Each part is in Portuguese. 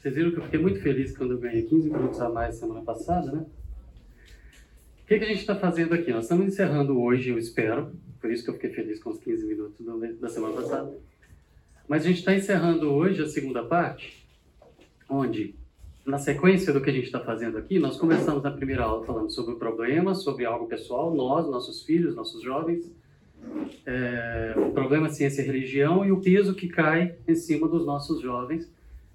Vocês viram que eu fiquei muito feliz quando eu ganhei 15 minutos a mais semana passada, né? O que, que a gente está fazendo aqui? Nós estamos encerrando hoje, eu espero, por isso que eu fiquei feliz com os 15 minutos da semana passada. Mas a gente está encerrando hoje a segunda parte, onde, na sequência do que a gente está fazendo aqui, nós começamos na primeira aula falando sobre o problema, sobre algo pessoal, nós, nossos filhos, nossos jovens, é, o problema ciência e religião e o peso que cai em cima dos nossos jovens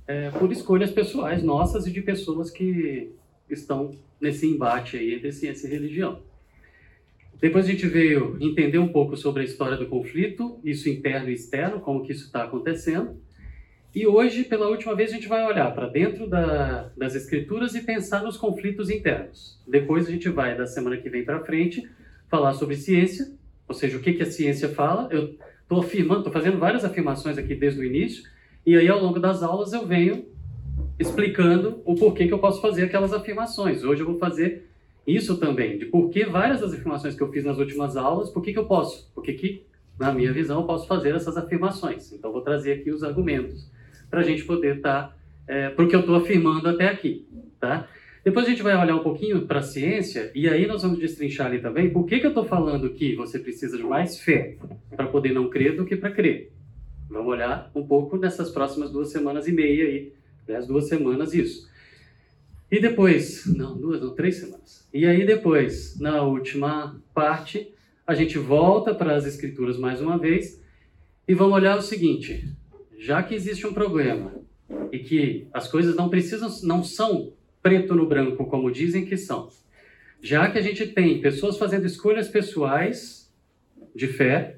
é, por escolhas pessoais nossas e de pessoas que estão nesse embate aí entre ciência e religião. Depois a gente veio entender um pouco sobre a história do conflito, isso interno e externo, como que isso está acontecendo. E hoje, pela última vez, a gente vai olhar para dentro da, das escrituras e pensar nos conflitos internos. Depois a gente vai, da semana que vem para frente, falar sobre ciência, ou seja, o que, que a ciência fala. Eu estou afirmando, estou fazendo várias afirmações aqui desde o início, e aí, ao longo das aulas, eu venho explicando o porquê que eu posso fazer aquelas afirmações. Hoje eu vou fazer isso também, de por que várias das afirmações que eu fiz nas últimas aulas, por que, que eu posso, por que, que, na minha visão, eu posso fazer essas afirmações. Então, vou trazer aqui os argumentos para a gente poder estar, tá, é, para o que eu estou afirmando até aqui, tá? Depois a gente vai olhar um pouquinho para a ciência e aí nós vamos destrinchar ali também por que, que eu estou falando que você precisa de mais fé para poder não crer do que para crer. Vamos olhar um pouco nessas próximas duas semanas e meia aí, as duas semanas isso. E depois, não, duas, não, três semanas. E aí depois, na última parte, a gente volta para as escrituras mais uma vez e vamos olhar o seguinte: já que existe um problema e que as coisas não precisam, não são preto no branco como dizem que são, já que a gente tem pessoas fazendo escolhas pessoais de fé,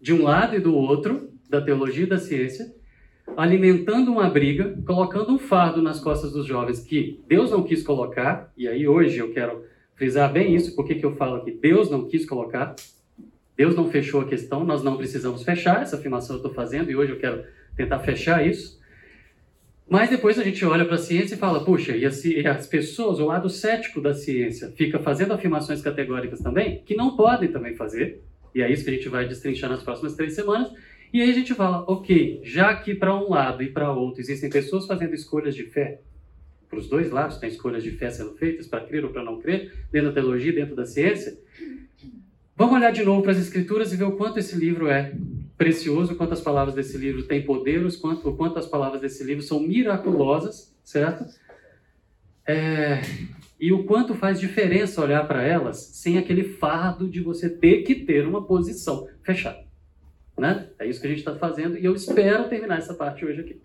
de um lado e do outro, da teologia e da ciência, alimentando uma briga, colocando um fardo nas costas dos jovens que Deus não quis colocar, e aí hoje eu quero frisar bem isso, porque que eu falo que Deus não quis colocar, Deus não fechou a questão, nós não precisamos fechar, essa afirmação eu estou fazendo, e hoje eu quero tentar fechar isso. Mas depois a gente olha para a ciência e fala, puxa, e as, as, pessoas, o lado cético da ciência, fica fazendo afirmações categóricas também, que não podem também fazer, e é isso que a gente vai destrinchar nas próximas três semanas, e aí a gente fala, ok, já que para um lado e para outro existem pessoas fazendo escolhas de fé, para os dois lados tem escolhas de fé sendo feitas, para crer ou para não crer, dentro da teologia, dentro da ciência, vamos olhar de novo para as escrituras e ver o quanto esse livro é precioso, o quanto as palavras desse livro têm poder, o quanto, o quanto as palavras desse livro são miraculosas, certo? É, e o quanto faz diferença olhar para elas sem aquele fardo de você ter que ter uma posição fechada. Né? É isso que a gente está fazendo e eu espero terminar essa parte hoje aqui.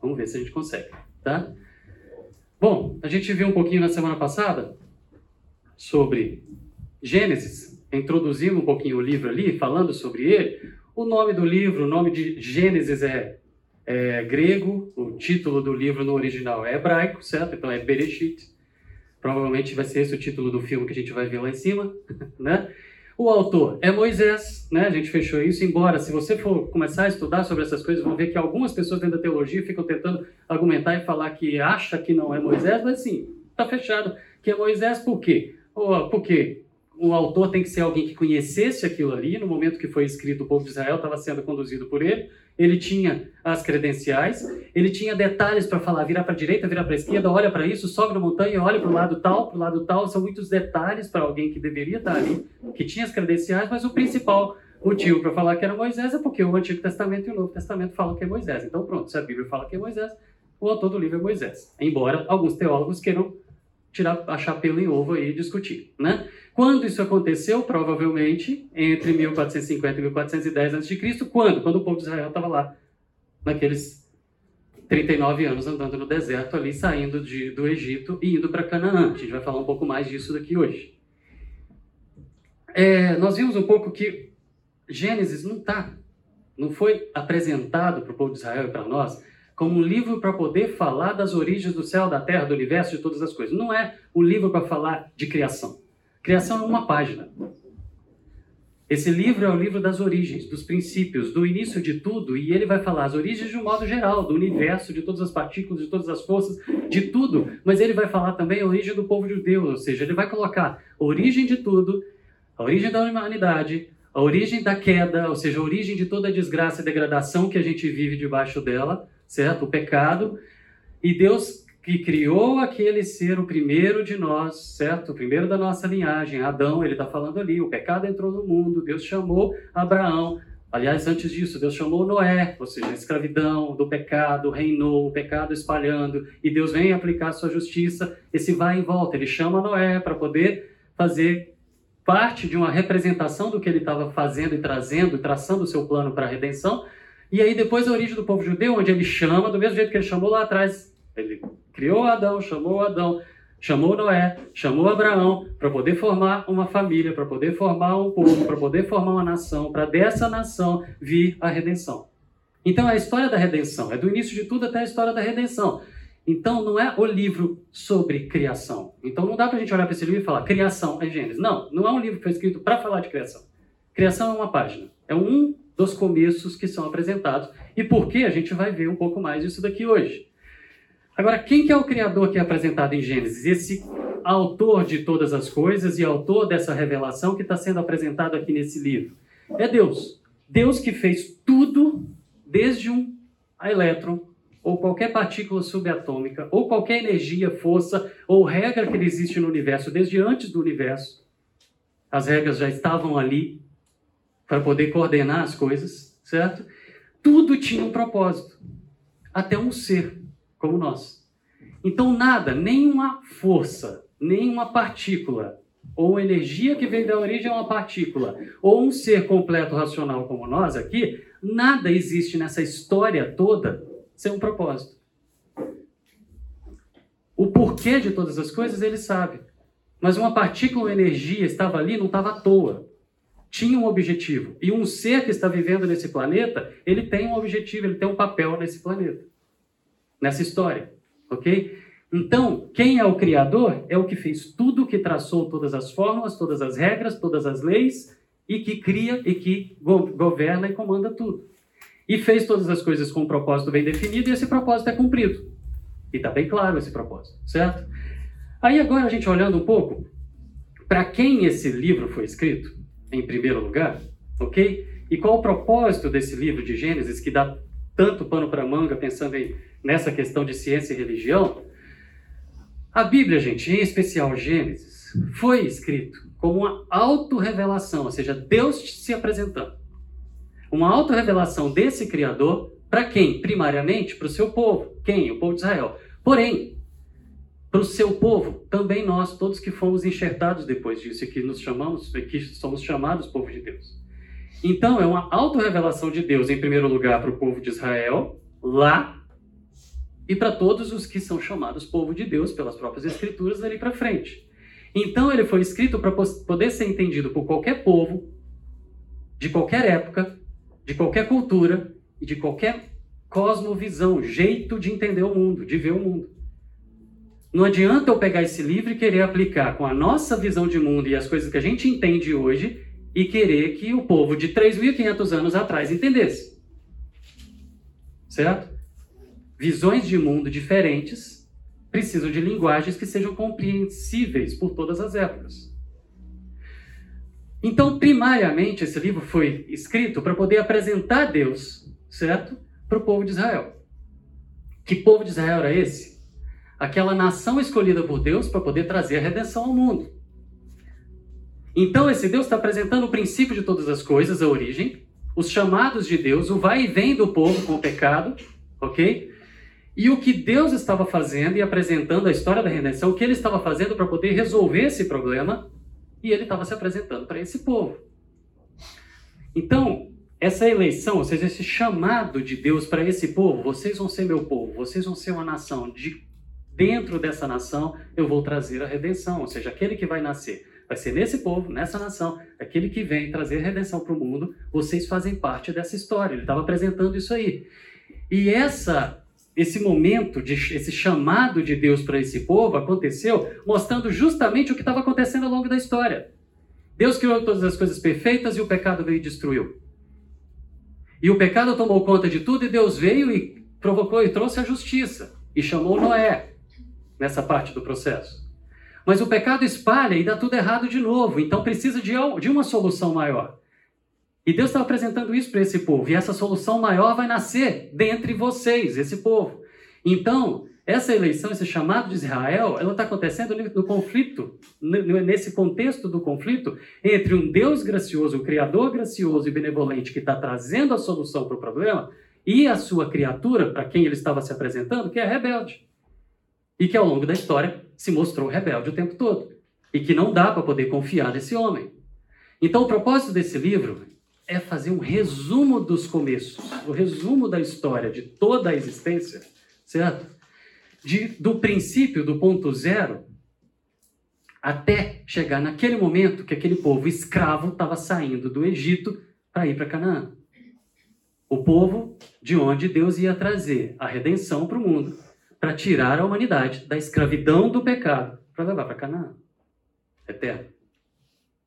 Vamos ver se a gente consegue, tá? Bom, a gente viu um pouquinho na semana passada sobre Gênesis, introduzindo um pouquinho o livro ali, falando sobre ele. O nome do livro, o nome de Gênesis é, é grego, o título do livro no original é hebraico, certo? Então é Bereshit. Provavelmente vai ser esse o título do filme que a gente vai ver lá em cima, né? O autor é Moisés, né? A gente fechou isso, embora se você for começar a estudar sobre essas coisas, vão ver que algumas pessoas dentro da teologia ficam tentando argumentar e falar que acha que não é Moisés, mas sim, está fechado que é Moisés por quê? Porque o autor tem que ser alguém que conhecesse aquilo ali, no momento que foi escrito, o povo de Israel estava sendo conduzido por ele, ele tinha as credenciais, ele tinha detalhes para falar, virar para a direita, virar para a esquerda, olha para isso, sobe na montanha, olha para o lado tal, para o lado tal, são muitos detalhes para alguém que deveria estar ali, que tinha as credenciais, mas o principal motivo para falar que era Moisés é porque o Antigo Testamento e o Novo Testamento falam que é Moisés. Então pronto, se a Bíblia fala que é Moisés, o autor do livro é Moisés. Embora alguns teólogos queiram tirar, achar pelo em ovo aí e discutir, né? Quando isso aconteceu? Provavelmente entre 1450 e 1410 a.C. Quando? Quando o povo de Israel estava lá, naqueles 39 anos andando no deserto ali, saindo de, do Egito e indo para Canaã. A gente vai falar um pouco mais disso daqui hoje. É, nós vimos um pouco que Gênesis não está, não foi apresentado para o povo de Israel e para nós como um livro para poder falar das origens do céu, da terra, do universo, de todas as coisas. Não é um livro para falar de criação. Criação é uma página. Esse livro é o livro das origens, dos princípios, do início de tudo, e ele vai falar as origens de um modo geral, do universo, de todas as partículas, de todas as forças, de tudo, mas ele vai falar também a origem do povo judeu, ou seja, ele vai colocar a origem de tudo, a origem da humanidade, a origem da queda, ou seja, a origem de toda a desgraça e degradação que a gente vive debaixo dela, certo? O pecado. E Deus que criou aquele ser, o primeiro de nós, certo? O primeiro da nossa linhagem, Adão, ele está falando ali, o pecado entrou no mundo, Deus chamou Abraão. Aliás, antes disso, Deus chamou Noé, ou seja, a escravidão do pecado reinou, o pecado espalhando, e Deus vem aplicar sua justiça, esse vai e volta. Ele chama Noé para poder fazer parte de uma representação do que ele estava fazendo e trazendo, traçando o seu plano para a redenção. E aí depois a origem do povo judeu, onde ele chama, do mesmo jeito que ele chamou lá atrás, ele criou Adão, chamou Adão, chamou Noé, chamou Abraão para poder formar uma família, para poder formar um povo, para poder formar uma nação, para dessa nação vir a redenção. Então é a história da redenção, é do início de tudo até a história da redenção. Então não é o livro sobre criação. Então não dá para a gente olhar para esse livro e falar criação é Gênesis. Não, não é um livro que foi escrito para falar de criação. Criação é uma página, é um dos começos que são apresentados. E por que a gente vai ver um pouco mais disso daqui hoje. Agora, quem que é o Criador que é apresentado em Gênesis? Esse autor de todas as coisas e autor dessa revelação que está sendo apresentado aqui nesse livro. É Deus. Deus que fez tudo, desde um elétron, ou qualquer partícula subatômica, ou qualquer energia, força, ou regra que existe no universo, desde antes do universo. As regras já estavam ali para poder coordenar as coisas, certo? Tudo tinha um propósito. Até um ser como nós. Então, nada, nenhuma força, nenhuma partícula, ou energia que vem da origem é uma partícula, ou um ser completo racional como nós aqui, nada existe nessa história toda sem um propósito. O porquê de todas as coisas ele sabe. Mas uma partícula ou energia estava ali, não estava à toa. Tinha um objetivo. E um ser que está vivendo nesse planeta, ele tem um objetivo, ele tem um papel nesse planeta nessa história, ok? Então, quem é o Criador é o que fez tudo, que traçou todas as formas, todas as regras, todas as leis e que cria e que governa e comanda tudo. E fez todas as coisas com um propósito bem definido e esse propósito é cumprido. E está bem claro esse propósito, certo? Aí agora a gente olhando um pouco para quem esse livro foi escrito, em primeiro lugar, ok? E qual o propósito desse livro de Gênesis que dá tanto pano para manga pensando em nessa questão de ciência e religião, a Bíblia, gente, em especial Gênesis, foi escrito como uma autorrevelação, ou seja, Deus se apresentando. Uma autorrevelação desse Criador para quem? Primariamente para o seu povo. Quem? O povo de Israel. Porém, para o seu povo, também nós, todos que fomos enxertados depois disso e que nos chamamos, que somos chamados povo de Deus. Então, é uma autorrevelação de Deus, em primeiro lugar, para o povo de Israel, lá e para todos os que são chamados povo de Deus pelas próprias Escrituras dali para frente. Então ele foi escrito para poder ser entendido por qualquer povo, de qualquer época, de qualquer cultura e de qualquer cosmovisão, jeito de entender o mundo, de ver o mundo. Não adianta eu pegar esse livro e querer aplicar com a nossa visão de mundo e as coisas que a gente entende hoje e querer que o povo de 3.500 anos atrás entendesse. Certo? Visões de mundo diferentes precisam de linguagens que sejam compreensíveis por todas as épocas. Então, primariamente, esse livro foi escrito para poder apresentar Deus, certo? Para o povo de Israel. Que povo de Israel era esse? Aquela nação escolhida por Deus para poder trazer a redenção ao mundo. Então, esse Deus está apresentando o princípio de todas as coisas, a origem, os chamados de Deus, o vai e vem do povo com o pecado, ok? E o que Deus estava fazendo e apresentando a história da redenção, o que ele estava fazendo para poder resolver esse problema, e ele estava se apresentando para esse povo. Então, essa eleição, ou seja, esse chamado de Deus para esse povo, vocês vão ser meu povo, vocês vão ser uma nação, de dentro dessa nação eu vou trazer a redenção, ou seja, aquele que vai nascer vai ser nesse povo, nessa nação, aquele que vem trazer redenção para o mundo, vocês fazem parte dessa história. Ele estava apresentando isso aí. E essa esse momento, de, esse chamado de Deus para esse povo aconteceu mostrando justamente o que estava acontecendo ao longo da história. Deus criou todas as coisas perfeitas e o pecado veio e destruiu. E o pecado tomou conta de tudo e Deus veio e provocou e trouxe a justiça e chamou Noé nessa parte do processo. Mas o pecado espalha e dá tudo errado de novo, então precisa de, de uma solução maior. E Deus está apresentando isso para esse povo. E essa solução maior vai nascer dentre vocês, esse povo. Então, essa eleição, esse chamado de Israel, ela está acontecendo no conflito, nesse contexto do conflito entre um Deus gracioso, um Criador gracioso e benevolente que está trazendo a solução para o problema, e a sua criatura, para quem ele estava se apresentando, que é rebelde. E que ao longo da história se mostrou rebelde o tempo todo. E que não dá para poder confiar nesse homem. Então, o propósito desse livro é fazer um resumo dos começos, o resumo da história de toda a existência, certo? de, do princípio, do ponto zero, até chegar naquele momento que aquele povo escravo estava saindo do Egito para ir para Canaã. O povo de onde Deus ia trazer a redenção para o mundo, para tirar a humanidade da escravidão do pecado, para levar para Canaã. Eterno.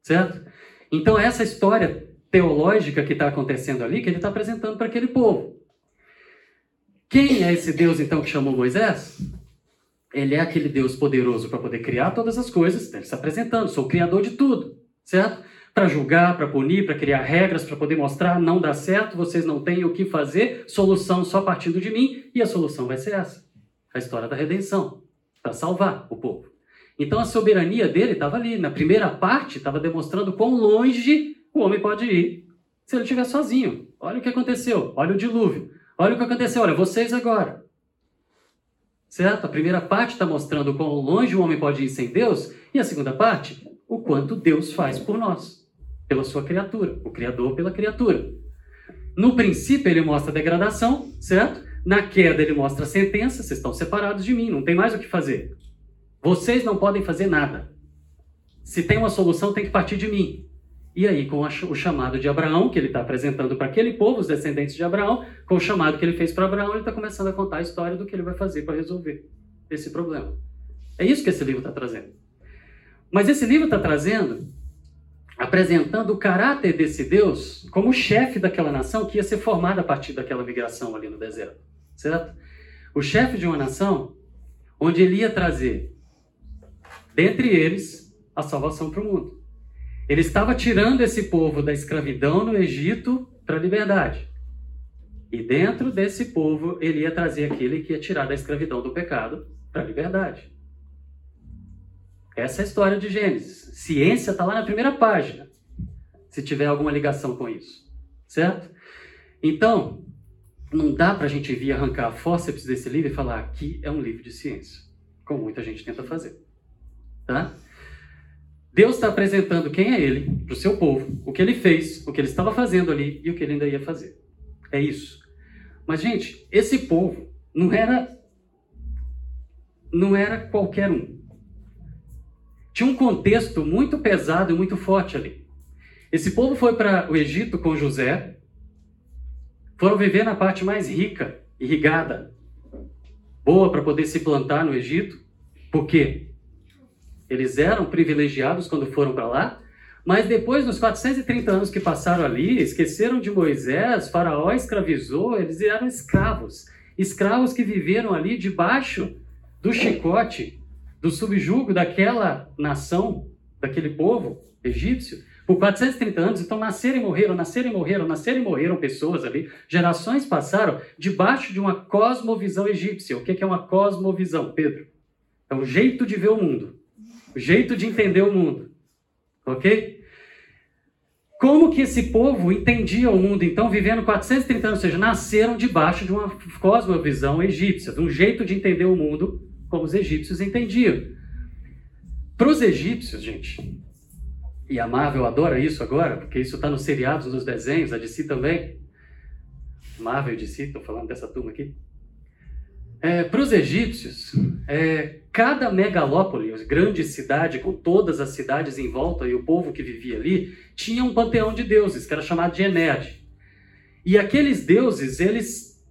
Certo? Então, essa história teológica que está acontecendo ali, que ele está apresentando para aquele povo. Quem é esse Deus então que chamou Moisés? Ele é aquele Deus poderoso para poder criar todas as coisas, ele está apresentando, sou o criador de tudo, certo? Para julgar, para punir, para criar regras, para poder mostrar, não dá certo, vocês não têm o que fazer, solução só partindo de mim, e a solução vai ser essa: a história da redenção, para salvar o povo. Então a soberania dele estava ali. Na primeira parte, estava demonstrando quão longe o homem pode ir se ele estiver sozinho. Olha o que aconteceu, olha o dilúvio. Olha o que aconteceu, olha, vocês agora. Certo? A primeira parte está mostrando quão longe o homem pode ir sem Deus, e a segunda parte, o quanto Deus faz por nós, pela sua criatura, o Criador pela criatura. No princípio, ele mostra a degradação, certo? Na queda, ele mostra a sentença: vocês estão separados de mim, não tem mais o que fazer. Vocês não podem fazer nada. Se tem uma solução, tem que partir de mim. E aí, com o chamado de Abraão, que ele está apresentando para aquele povo, os descendentes de Abraão, com o chamado que ele fez para Abraão, ele está começando a contar a história do que ele vai fazer para resolver esse problema. É isso que esse livro está trazendo. Mas esse livro está trazendo, apresentando o caráter desse Deus como chefe daquela nação que ia ser formada a partir daquela migração ali no deserto, certo? O chefe de uma nação onde ele ia trazer, dentre eles, a salvação para o mundo. Ele estava tirando esse povo da escravidão no Egito para a liberdade. E dentro desse povo, ele ia trazer aquele que ia tirar da escravidão do pecado para a liberdade. Essa é a história de Gênesis. Ciência está lá na primeira página, se tiver alguma ligação com isso. Certo? Então, não dá para a gente vir arrancar a fórceps desse livro e falar que é um livro de ciência, como muita gente tenta fazer. Tá? Deus está apresentando quem é Ele para o seu povo, o que Ele fez, o que Ele estava fazendo ali e o que Ele ainda ia fazer. É isso. Mas gente, esse povo não era não era qualquer um. Tinha um contexto muito pesado e muito forte ali. Esse povo foi para o Egito com José, foram viver na parte mais rica, irrigada, boa para poder se plantar no Egito. Por quê? Eles eram privilegiados quando foram para lá, mas depois, nos 430 anos que passaram ali, esqueceram de Moisés, Faraó escravizou, eles eram escravos. Escravos que viveram ali debaixo do chicote, do subjugo daquela nação, daquele povo egípcio, por 430 anos. Então, nasceram e morreram, nasceram e morreram, nasceram e morreram pessoas ali. Gerações passaram debaixo de uma cosmovisão egípcia. O que é uma cosmovisão, Pedro? É um jeito de ver o mundo jeito de entender o mundo. Ok? Como que esse povo entendia o mundo, então, vivendo 430 anos, ou seja, nasceram debaixo de uma cosmovisão egípcia, de um jeito de entender o mundo como os egípcios entendiam. Para os egípcios, gente, e a Marvel adora isso agora, porque isso está nos seriados, nos desenhos, a DC também. Marvel e DC, estou falando dessa turma aqui. É, Para os egípcios, é, cada megalópole, grande cidade, com todas as cidades em volta e o povo que vivia ali, tinha um panteão de deuses, que era chamado de Ened. E aqueles deuses, eles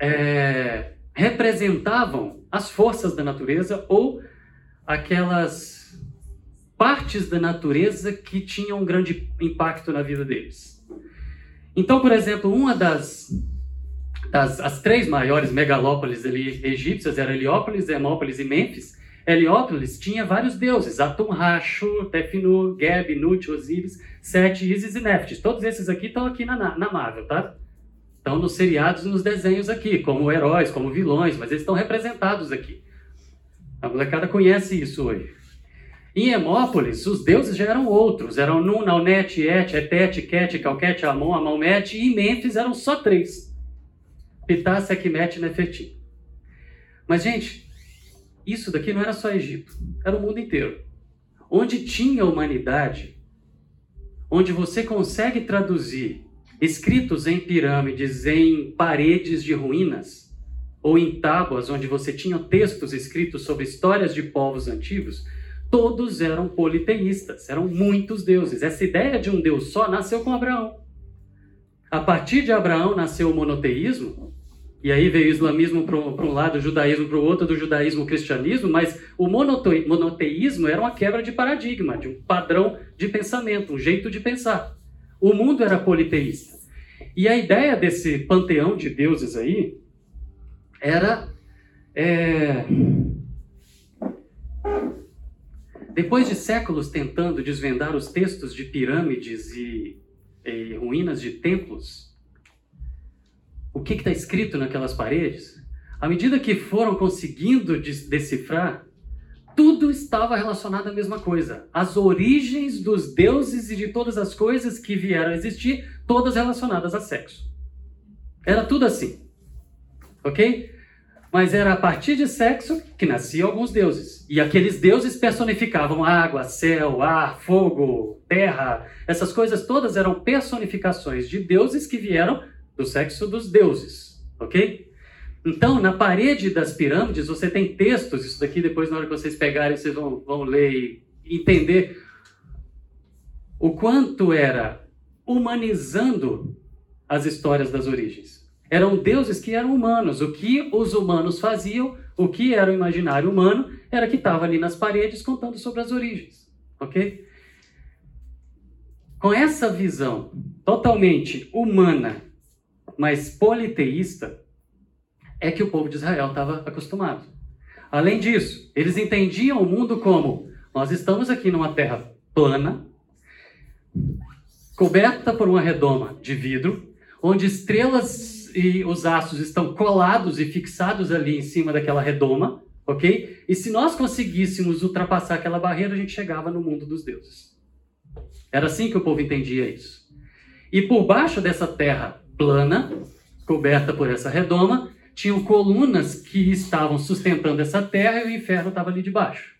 é, representavam as forças da natureza ou aquelas partes da natureza que tinham um grande impacto na vida deles. Então, por exemplo, uma das das as três maiores megalópolis ali, egípcias eram Heliópolis, Hermópolis e Mênfis. Heliópolis tinha vários deuses, Atum, Rachu, Tefinu, Geb, Nut, Osíris, Sete, Isis e Neftis. Todos esses aqui estão aqui na, na Marvel, tá? Estão nos seriados e nos desenhos aqui, como heróis, como vilões, mas eles estão representados aqui. A molecada conhece isso hoje. Em Hemópolis, os deuses já eram outros. Eram Nun, Naunet, Et, Etet, Ket, Calquete, Amon, Amalmet. E em Mênfis eram só três. Pitá, Sekhmet e Nefertim. Mas, gente, isso daqui não era só Egito. Era o mundo inteiro. Onde tinha humanidade, onde você consegue traduzir escritos em pirâmides, em paredes de ruínas, ou em tábuas onde você tinha textos escritos sobre histórias de povos antigos, todos eram politeístas, eram muitos deuses. Essa ideia de um Deus só nasceu com Abraão. A partir de Abraão nasceu o monoteísmo, e aí veio o islamismo para um lado, o judaísmo para o outro, do judaísmo o cristianismo, mas o monoteísmo era uma quebra de paradigma, de um padrão de pensamento, um jeito de pensar. O mundo era politeísta. E a ideia desse panteão de deuses aí era. É... Depois de séculos tentando desvendar os textos de pirâmides e, e ruínas de templos, o que está escrito naquelas paredes, à medida que foram conseguindo decifrar, tudo estava relacionado à mesma coisa. As origens dos deuses e de todas as coisas que vieram a existir, todas relacionadas a sexo. Era tudo assim. Ok? Mas era a partir de sexo que nasciam alguns deuses. E aqueles deuses personificavam água, céu, ar, fogo, terra. Essas coisas todas eram personificações de deuses que vieram do sexo dos deuses, ok? Então, na parede das pirâmides, você tem textos, isso daqui depois, na hora que vocês pegarem, vocês vão, vão ler e entender o quanto era humanizando as histórias das origens. Eram deuses que eram humanos. O que os humanos faziam, o que era o imaginário humano, era que estava ali nas paredes contando sobre as origens, ok? Com essa visão totalmente humana mas politeísta é que o povo de Israel estava acostumado. Além disso, eles entendiam o mundo como: nós estamos aqui numa terra plana, coberta por uma redoma de vidro, onde estrelas e os astros estão colados e fixados ali em cima daquela redoma, ok? E se nós conseguíssemos ultrapassar aquela barreira, a gente chegava no mundo dos deuses. Era assim que o povo entendia isso. E por baixo dessa terra plana, coberta por essa redoma, tinham colunas que estavam sustentando essa terra e o inferno estava ali debaixo.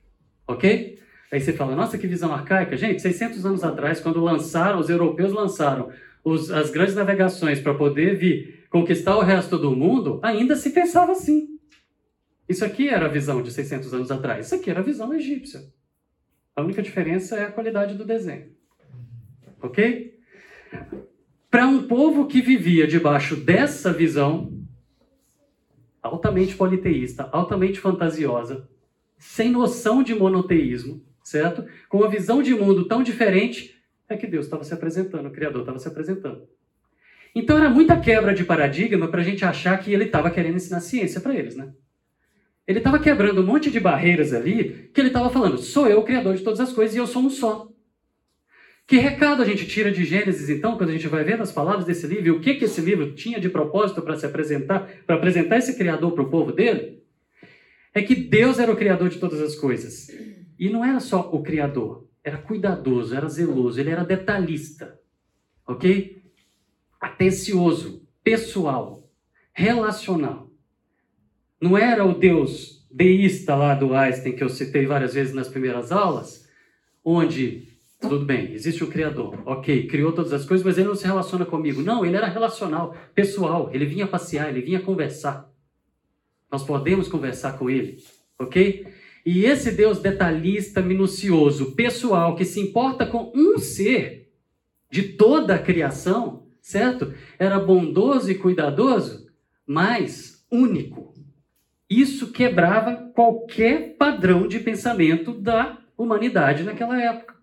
Ok? Aí você fala, nossa, que visão arcaica. Gente, 600 anos atrás, quando lançaram, os europeus lançaram os, as grandes navegações para poder vir conquistar o resto do mundo, ainda se pensava assim. Isso aqui era a visão de 600 anos atrás. Isso aqui era a visão egípcia. A única diferença é a qualidade do desenho. Ok? Para um povo que vivia debaixo dessa visão altamente politeísta, altamente fantasiosa, sem noção de monoteísmo, certo? Com uma visão de mundo tão diferente, é que Deus estava se apresentando, o Criador estava se apresentando. Então era muita quebra de paradigma para a gente achar que ele estava querendo ensinar ciência para eles, né? Ele estava quebrando um monte de barreiras ali, que ele estava falando, sou eu o Criador de todas as coisas e eu sou um só. Que recado a gente tira de Gênesis, então, quando a gente vai ver as palavras desse livro e o que, que esse livro tinha de propósito para se apresentar, para apresentar esse Criador para o povo dele? É que Deus era o Criador de todas as coisas. E não era só o Criador, era cuidadoso, era zeloso, ele era detalhista, ok? Atencioso, pessoal, relacional. Não era o Deus deísta lá do Einstein, que eu citei várias vezes nas primeiras aulas, onde tudo bem, existe o Criador. Ok, criou todas as coisas, mas ele não se relaciona comigo. Não, ele era relacional, pessoal. Ele vinha passear, ele vinha conversar. Nós podemos conversar com ele, ok? E esse Deus detalhista, minucioso, pessoal, que se importa com um ser de toda a criação, certo? Era bondoso e cuidadoso, mas único. Isso quebrava qualquer padrão de pensamento da humanidade naquela época.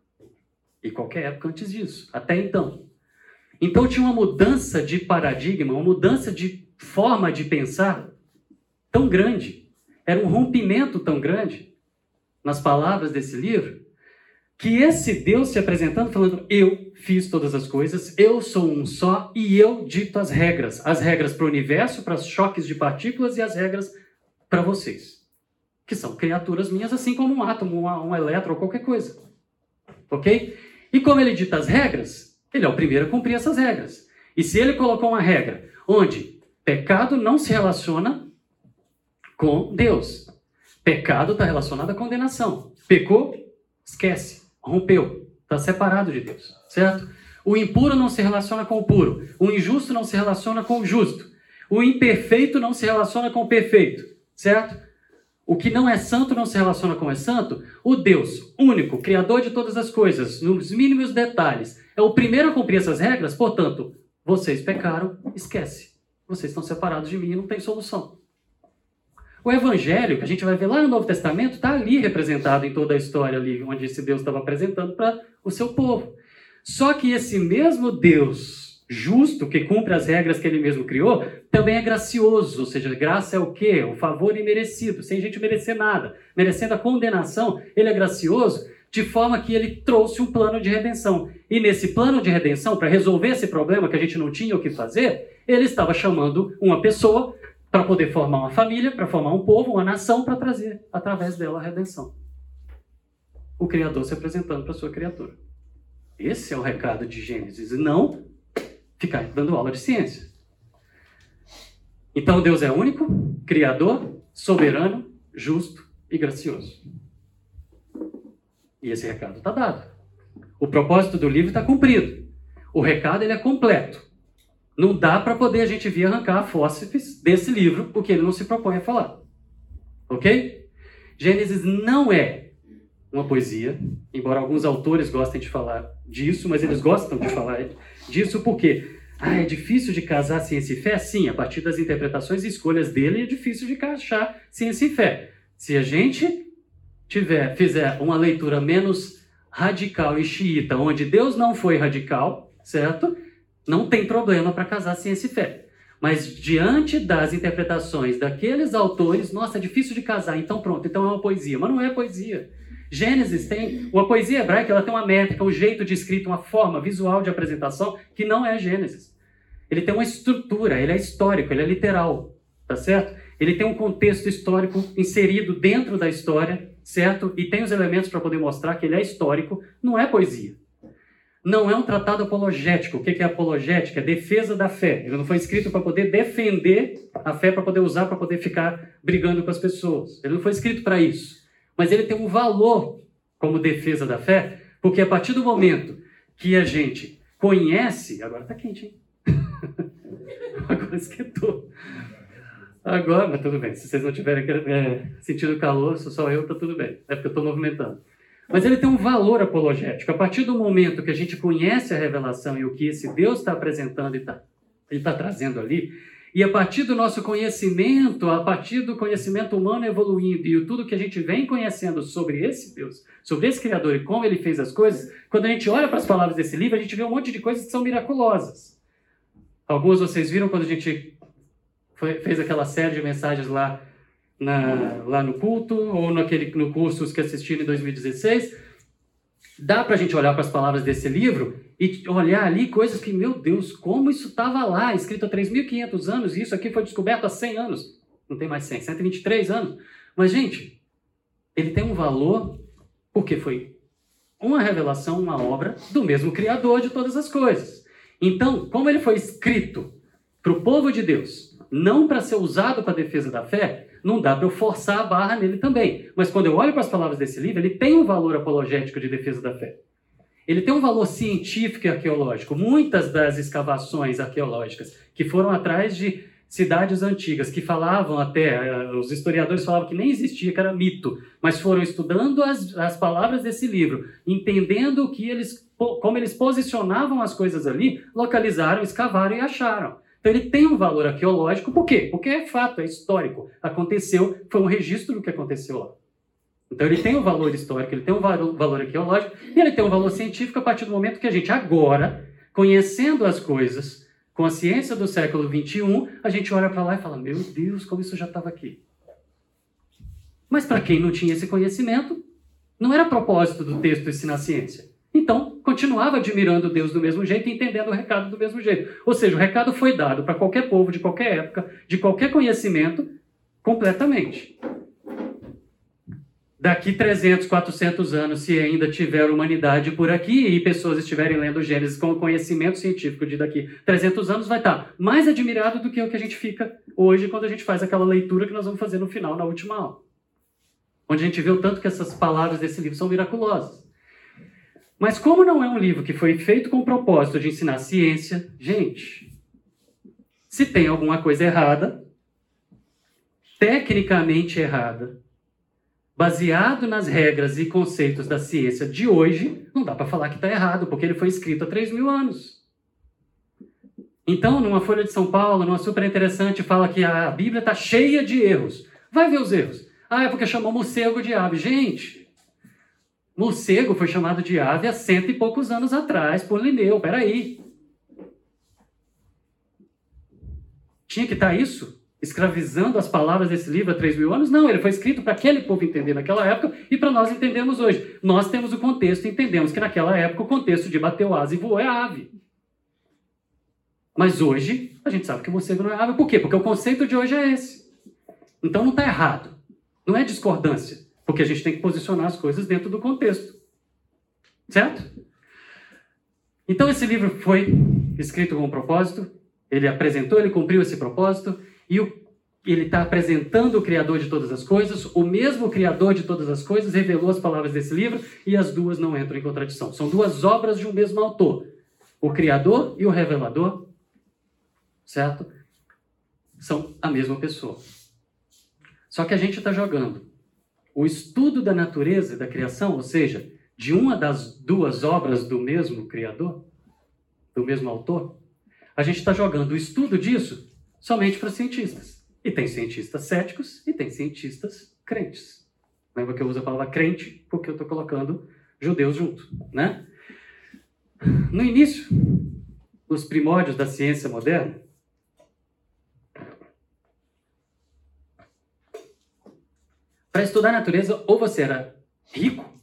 E qualquer época antes disso, até então. Então tinha uma mudança de paradigma, uma mudança de forma de pensar tão grande. Era um rompimento tão grande nas palavras desse livro que esse Deus se apresentando, falando: Eu fiz todas as coisas, eu sou um só e eu dito as regras. As regras para o universo, para os choques de partículas e as regras para vocês, que são criaturas minhas, assim como um átomo, um, um elétron ou qualquer coisa. Ok? E como ele dita as regras, ele é o primeiro a cumprir essas regras. E se ele colocou uma regra onde pecado não se relaciona com Deus, pecado está relacionado à condenação. Pecou, esquece, rompeu, está separado de Deus, certo? O impuro não se relaciona com o puro, o injusto não se relaciona com o justo, o imperfeito não se relaciona com o perfeito, certo? O que não é santo não se relaciona com o é santo. O Deus único, criador de todas as coisas, nos mínimos detalhes, é o primeiro a cumprir essas regras, portanto, vocês pecaram, esquece. Vocês estão separados de mim e não tem solução. O evangelho, que a gente vai ver lá no Novo Testamento, está ali representado em toda a história ali, onde esse Deus estava apresentando para o seu povo. Só que esse mesmo Deus justo, que cumpre as regras que ele mesmo criou, também é gracioso, ou seja, graça é o quê? O favor imerecido, sem a gente merecer nada. Merecendo a condenação, ele é gracioso, de forma que ele trouxe um plano de redenção. E nesse plano de redenção, para resolver esse problema que a gente não tinha o que fazer, ele estava chamando uma pessoa para poder formar uma família, para formar um povo, uma nação, para trazer através dela a redenção. O Criador se apresentando para sua criatura. Esse é o recado de Gênesis, e não ficar dando aula de ciência. Então Deus é único, Criador, soberano, justo e gracioso. E esse recado está dado. O propósito do livro está cumprido. O recado ele é completo. Não dá para poder a gente vir arrancar fósseis desse livro, porque ele não se propõe a falar. Ok? Gênesis não é uma poesia, embora alguns autores gostem de falar disso, mas eles gostam de falar disso porque ah, é difícil de casar ciência e fé? Sim, a partir das interpretações e escolhas dele é difícil de encaixar ciência e fé. Se a gente tiver, fizer uma leitura menos radical e xiita, onde Deus não foi radical, certo? Não tem problema para casar ciência e fé. Mas diante das interpretações daqueles autores, nossa, é difícil de casar, então pronto, então é uma poesia. Mas não é poesia. Gênesis tem, uma poesia hebraica, ela tem uma métrica, um jeito de escrita, uma forma visual de apresentação que não é Gênesis. Ele tem uma estrutura, ele é histórico, ele é literal, tá certo? Ele tem um contexto histórico inserido dentro da história, certo? E tem os elementos para poder mostrar que ele é histórico, não é poesia não é um tratado apologético. O que é apologética? É defesa da fé. Ele não foi escrito para poder defender a fé, para poder usar, para poder ficar brigando com as pessoas. Ele não foi escrito para isso. Mas ele tem um valor como defesa da fé, porque a partir do momento que a gente conhece. Agora está quente, hein? agora esquentou. Agora, mas tudo bem. Se vocês não tiverem é, sentindo calor, só eu, tá tudo bem. É porque eu estou movimentando. Mas ele tem um valor apologético. A partir do momento que a gente conhece a revelação e o que esse Deus está apresentando e está tá trazendo ali, e a partir do nosso conhecimento, a partir do conhecimento humano evoluindo e tudo que a gente vem conhecendo sobre esse Deus, sobre esse Criador e como ele fez as coisas, quando a gente olha para as palavras desse livro, a gente vê um monte de coisas que são miraculosas. Alguns vocês viram quando a gente foi, fez aquela série de mensagens lá na, lá no culto ou naquele, no curso que assistiram em 2016. Dá para a gente olhar para as palavras desse livro e olhar ali coisas que, meu Deus, como isso estava lá, escrito há 3.500 anos, e isso aqui foi descoberto há 100 anos. Não tem mais 100, 123 anos. Mas, gente, ele tem um valor porque foi uma revelação, uma obra do mesmo Criador de todas as coisas. Então, como ele foi escrito para o povo de Deus, não para ser usado para a defesa da fé, não dá para eu forçar a barra nele também. Mas quando eu olho para as palavras desse livro, ele tem um valor apologético de defesa da fé. Ele tem um valor científico e arqueológico. Muitas das escavações arqueológicas que foram atrás de cidades antigas, que falavam até, eh, os historiadores falavam que nem existia, que era mito, mas foram estudando as, as palavras desse livro, entendendo que eles, como eles posicionavam as coisas ali, localizaram, escavaram e acharam. Então ele tem um valor arqueológico, por quê? Porque é fato, é histórico. Aconteceu, foi um registro do que aconteceu lá. Então ele tem um valor histórico, ele tem um valor arqueológico e ele tem um valor científico a partir do momento que a gente agora, conhecendo as coisas, com a ciência do século 21, a gente olha para lá e fala: Meu Deus, como isso já estava aqui. Mas para quem não tinha esse conhecimento, Não era propósito do texto ensinar ciência. Então, continuava admirando Deus do mesmo jeito e entendendo o recado do mesmo jeito. Ou seja, o recado foi dado para qualquer povo, de qualquer época, de qualquer conhecimento, completamente. Daqui 300, 400 anos, se ainda tiver humanidade por aqui e pessoas estiverem lendo Gênesis com conhecimento científico de daqui 300 anos, vai estar mais admirado do que o que a gente fica hoje quando a gente faz aquela leitura que nós vamos fazer no final, na última aula. Onde a gente vê o tanto que essas palavras desse livro são miraculosas. Mas como não é um livro que foi feito com o propósito de ensinar ciência, gente, se tem alguma coisa errada, tecnicamente errada, baseado nas regras e conceitos da ciência de hoje, não dá para falar que está errado, porque ele foi escrito há 3 mil anos. Então, numa Folha de São Paulo, numa super interessante, fala que a Bíblia está cheia de erros. Vai ver os erros. Ah, é porque chamou morcego de ave. Gente, morcego foi chamado de ave há cento e poucos anos atrás por Linneu. Peraí. Tinha que estar tá isso? escravizando as palavras desse livro há 3 mil anos. Não, ele foi escrito para aquele povo entender naquela época e para nós entendermos hoje. Nós temos o contexto e entendemos que naquela época o contexto de bateu asa e voou é ave. Mas hoje a gente sabe que o morcego não é ave. Por quê? Porque o conceito de hoje é esse. Então não está errado. Não é discordância. Porque a gente tem que posicionar as coisas dentro do contexto. Certo? Então esse livro foi escrito com um propósito. Ele apresentou, ele cumpriu esse propósito e o, ele está apresentando o Criador de todas as coisas, o mesmo Criador de todas as coisas revelou as palavras desse livro e as duas não entram em contradição. São duas obras de um mesmo autor, o Criador e o Revelador, certo? São a mesma pessoa. Só que a gente está jogando o estudo da natureza e da criação, ou seja, de uma das duas obras do mesmo Criador, do mesmo autor, a gente está jogando o estudo disso somente para cientistas. E tem cientistas céticos e tem cientistas crentes. Lembra que eu uso a palavra crente porque eu estou colocando judeus junto, né? No início, nos primórdios da ciência moderna, para estudar a natureza, ou você era rico,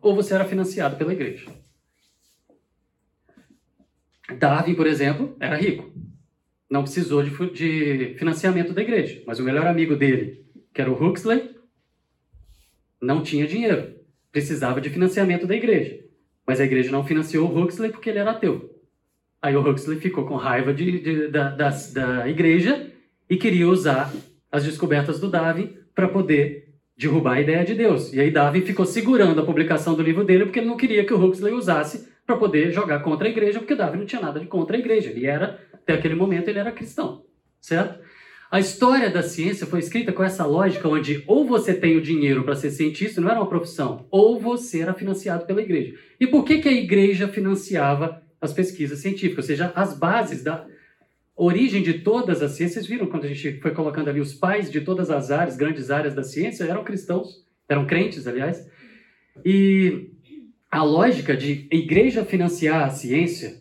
ou você era financiado pela igreja. Darwin, por exemplo, era rico não precisou de, de financiamento da igreja. Mas o melhor amigo dele, que era o Huxley, não tinha dinheiro. Precisava de financiamento da igreja. Mas a igreja não financiou o Huxley porque ele era ateu. Aí o Huxley ficou com raiva de, de, da, da, da igreja e queria usar as descobertas do Darwin para poder derrubar a ideia de Deus. E aí Darwin ficou segurando a publicação do livro dele porque ele não queria que o Huxley usasse para poder jogar contra a igreja, porque Darwin não tinha nada de contra a igreja. Ele era até aquele momento ele era cristão, certo? A história da ciência foi escrita com essa lógica onde ou você tem o dinheiro para ser cientista, não era uma profissão, ou você era financiado pela igreja. E por que, que a igreja financiava as pesquisas científicas? Ou seja, as bases da origem de todas as ciências, viram quando a gente foi colocando ali os pais de todas as áreas, grandes áreas da ciência, eram cristãos, eram crentes, aliás. E a lógica de igreja financiar a ciência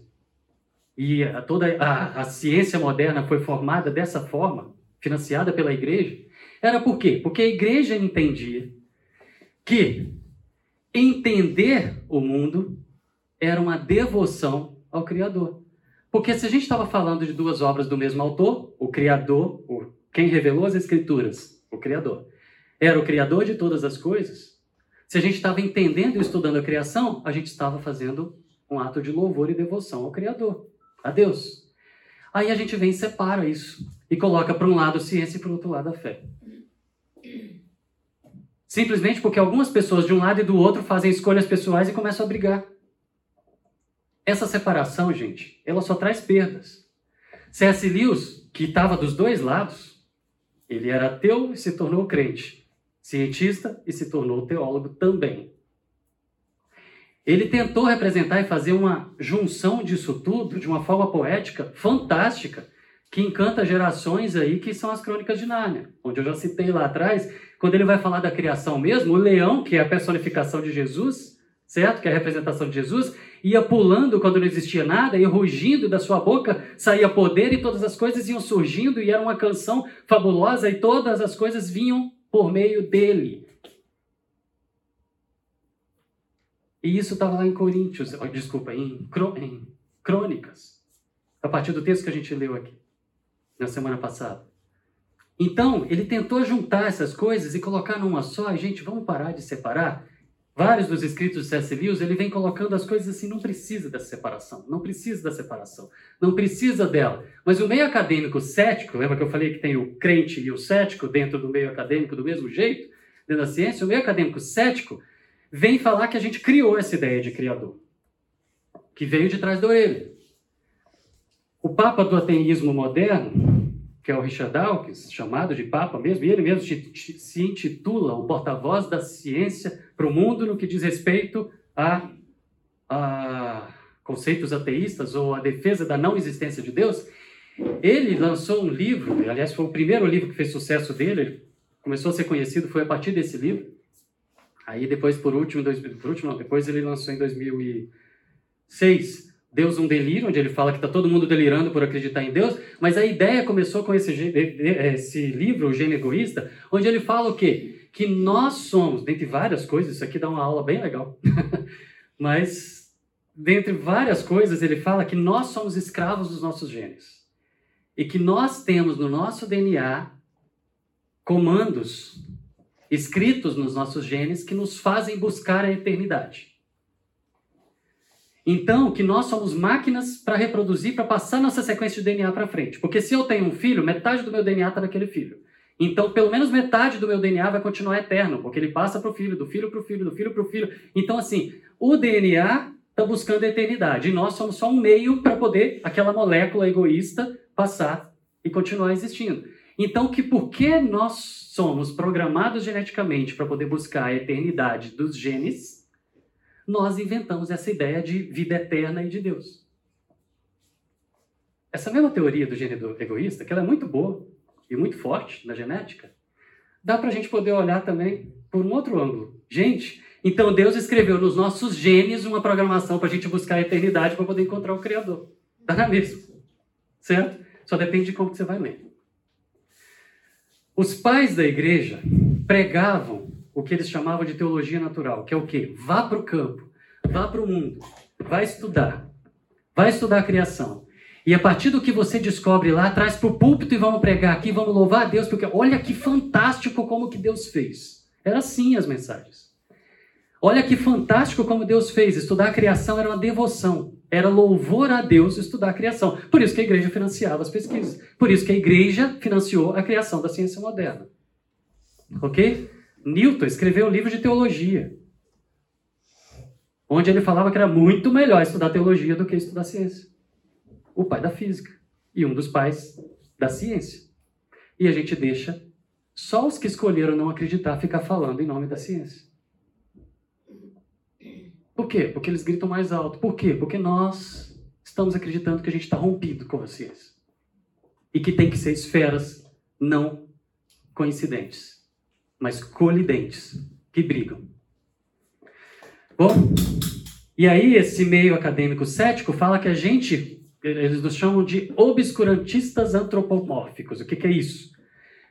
e toda a, a ciência moderna foi formada dessa forma, financiada pela igreja, era por quê? Porque a igreja entendia que entender o mundo era uma devoção ao Criador. Porque se a gente estava falando de duas obras do mesmo autor, o Criador, o, quem revelou as Escrituras, o Criador, era o Criador de todas as coisas, se a gente estava entendendo e estudando a criação, a gente estava fazendo um ato de louvor e devoção ao Criador a Deus. Aí a gente vem e separa isso e coloca para um lado a ciência e para o outro lado a fé. Simplesmente porque algumas pessoas de um lado e do outro fazem escolhas pessoais e começam a brigar. Essa separação, gente, ela só traz perdas. C.S. Lewis, que estava dos dois lados, ele era ateu e se tornou crente, cientista e se tornou teólogo também. Ele tentou representar e fazer uma junção disso tudo de uma forma poética fantástica, que encanta gerações aí, que são as crônicas de Nárnia, onde eu já citei lá atrás, quando ele vai falar da criação mesmo, o leão, que é a personificação de Jesus, certo? Que é a representação de Jesus, ia pulando quando não existia nada, e rugindo da sua boca saía poder e todas as coisas iam surgindo e era uma canção fabulosa e todas as coisas vinham por meio dele. E isso estava lá em Coríntios, desculpa, em, em Crônicas, a partir do texto que a gente leu aqui, na semana passada. Então, ele tentou juntar essas coisas e colocar numa só, e gente, vamos parar de separar? Vários dos escritos de C.S. Lewis, ele vem colocando as coisas assim, não precisa dessa separação, não precisa da separação, não precisa dela. Mas o meio acadêmico cético, lembra que eu falei que tem o crente e o cético dentro do meio acadêmico do mesmo jeito, dentro da ciência? O meio acadêmico cético vem falar que a gente criou essa ideia de criador, que veio de trás da orelha. O Papa do ateísmo moderno, que é o Richard Dawkins, chamado de Papa mesmo, e ele mesmo se intitula o porta-voz da ciência para o mundo no que diz respeito a, a, conceitos ateístas ou a defesa da não existência de Deus. Ele lançou um livro, aliás, foi o primeiro livro que fez sucesso dele, ele começou a ser conhecido, foi a partir desse livro. Aí depois, por último, dois, por último não, depois ele lançou em 2006 Deus um delírio, onde ele fala que está todo mundo delirando por acreditar em Deus, mas a ideia começou com esse, esse livro, O Gênio Egoísta, onde ele fala o quê? Que nós somos, dentre várias coisas, isso aqui dá uma aula bem legal, mas dentre várias coisas ele fala que nós somos escravos dos nossos genes e que nós temos no nosso DNA comandos escritos nos nossos genes que nos fazem buscar a eternidade. Então, que nós somos máquinas para reproduzir, para passar nossa sequência de DNA para frente. Porque se eu tenho um filho, metade do meu DNA está naquele filho. Então, pelo menos metade do meu DNA vai continuar eterno, porque ele passa para o filho, do filho para o filho, do filho para o filho. Então, assim, o DNA está buscando a eternidade. E nós somos só um meio para poder aquela molécula egoísta passar e continuar existindo. Então, que porque nós somos programados geneticamente para poder buscar a eternidade dos genes, nós inventamos essa ideia de vida eterna e de Deus. Essa mesma teoria do gênero egoísta, que ela é muito boa e muito forte na genética, dá para a gente poder olhar também por um outro ângulo. Gente, então Deus escreveu nos nossos genes uma programação para a gente buscar a eternidade para poder encontrar o Criador. Dá na mesma. Certo? Só depende de como você vai ler. Os pais da igreja pregavam o que eles chamavam de teologia natural, que é o quê? Vá para o campo, vá para o mundo, vai estudar, vai estudar a criação. E a partir do que você descobre lá, traz para o púlpito e vamos pregar aqui, vamos louvar a Deus, porque olha que fantástico como que Deus fez. Era assim as mensagens. Olha que fantástico como Deus fez. Estudar a criação era uma devoção. Era louvor a Deus estudar a criação. Por isso que a igreja financiava as pesquisas. Por isso que a igreja financiou a criação da ciência moderna. Ok? Newton escreveu um livro de teologia, onde ele falava que era muito melhor estudar teologia do que estudar ciência. O pai da física e um dos pais da ciência. E a gente deixa só os que escolheram não acreditar ficar falando em nome da ciência. Por quê? Porque eles gritam mais alto. Por quê? Porque nós estamos acreditando que a gente está rompido com a ciência. E que tem que ser esferas não coincidentes mas colidentes, que brigam. Bom, e aí esse meio acadêmico cético fala que a gente, eles nos chamam de obscurantistas antropomórficos. O que, que é isso?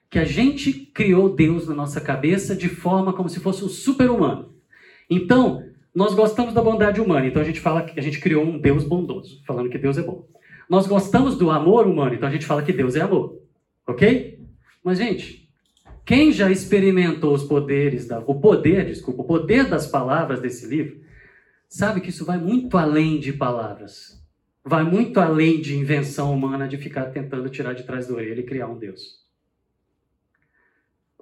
Que a gente criou Deus na nossa cabeça de forma como se fosse um super-humano. Então, nós gostamos da bondade humana, então a gente fala que a gente criou um Deus bondoso, falando que Deus é bom. Nós gostamos do amor humano, então a gente fala que Deus é amor. Ok? Mas, gente, quem já experimentou os poderes, da, o poder, desculpa, o poder das palavras desse livro, sabe que isso vai muito além de palavras. Vai muito além de invenção humana de ficar tentando tirar de trás da orelha e criar um Deus.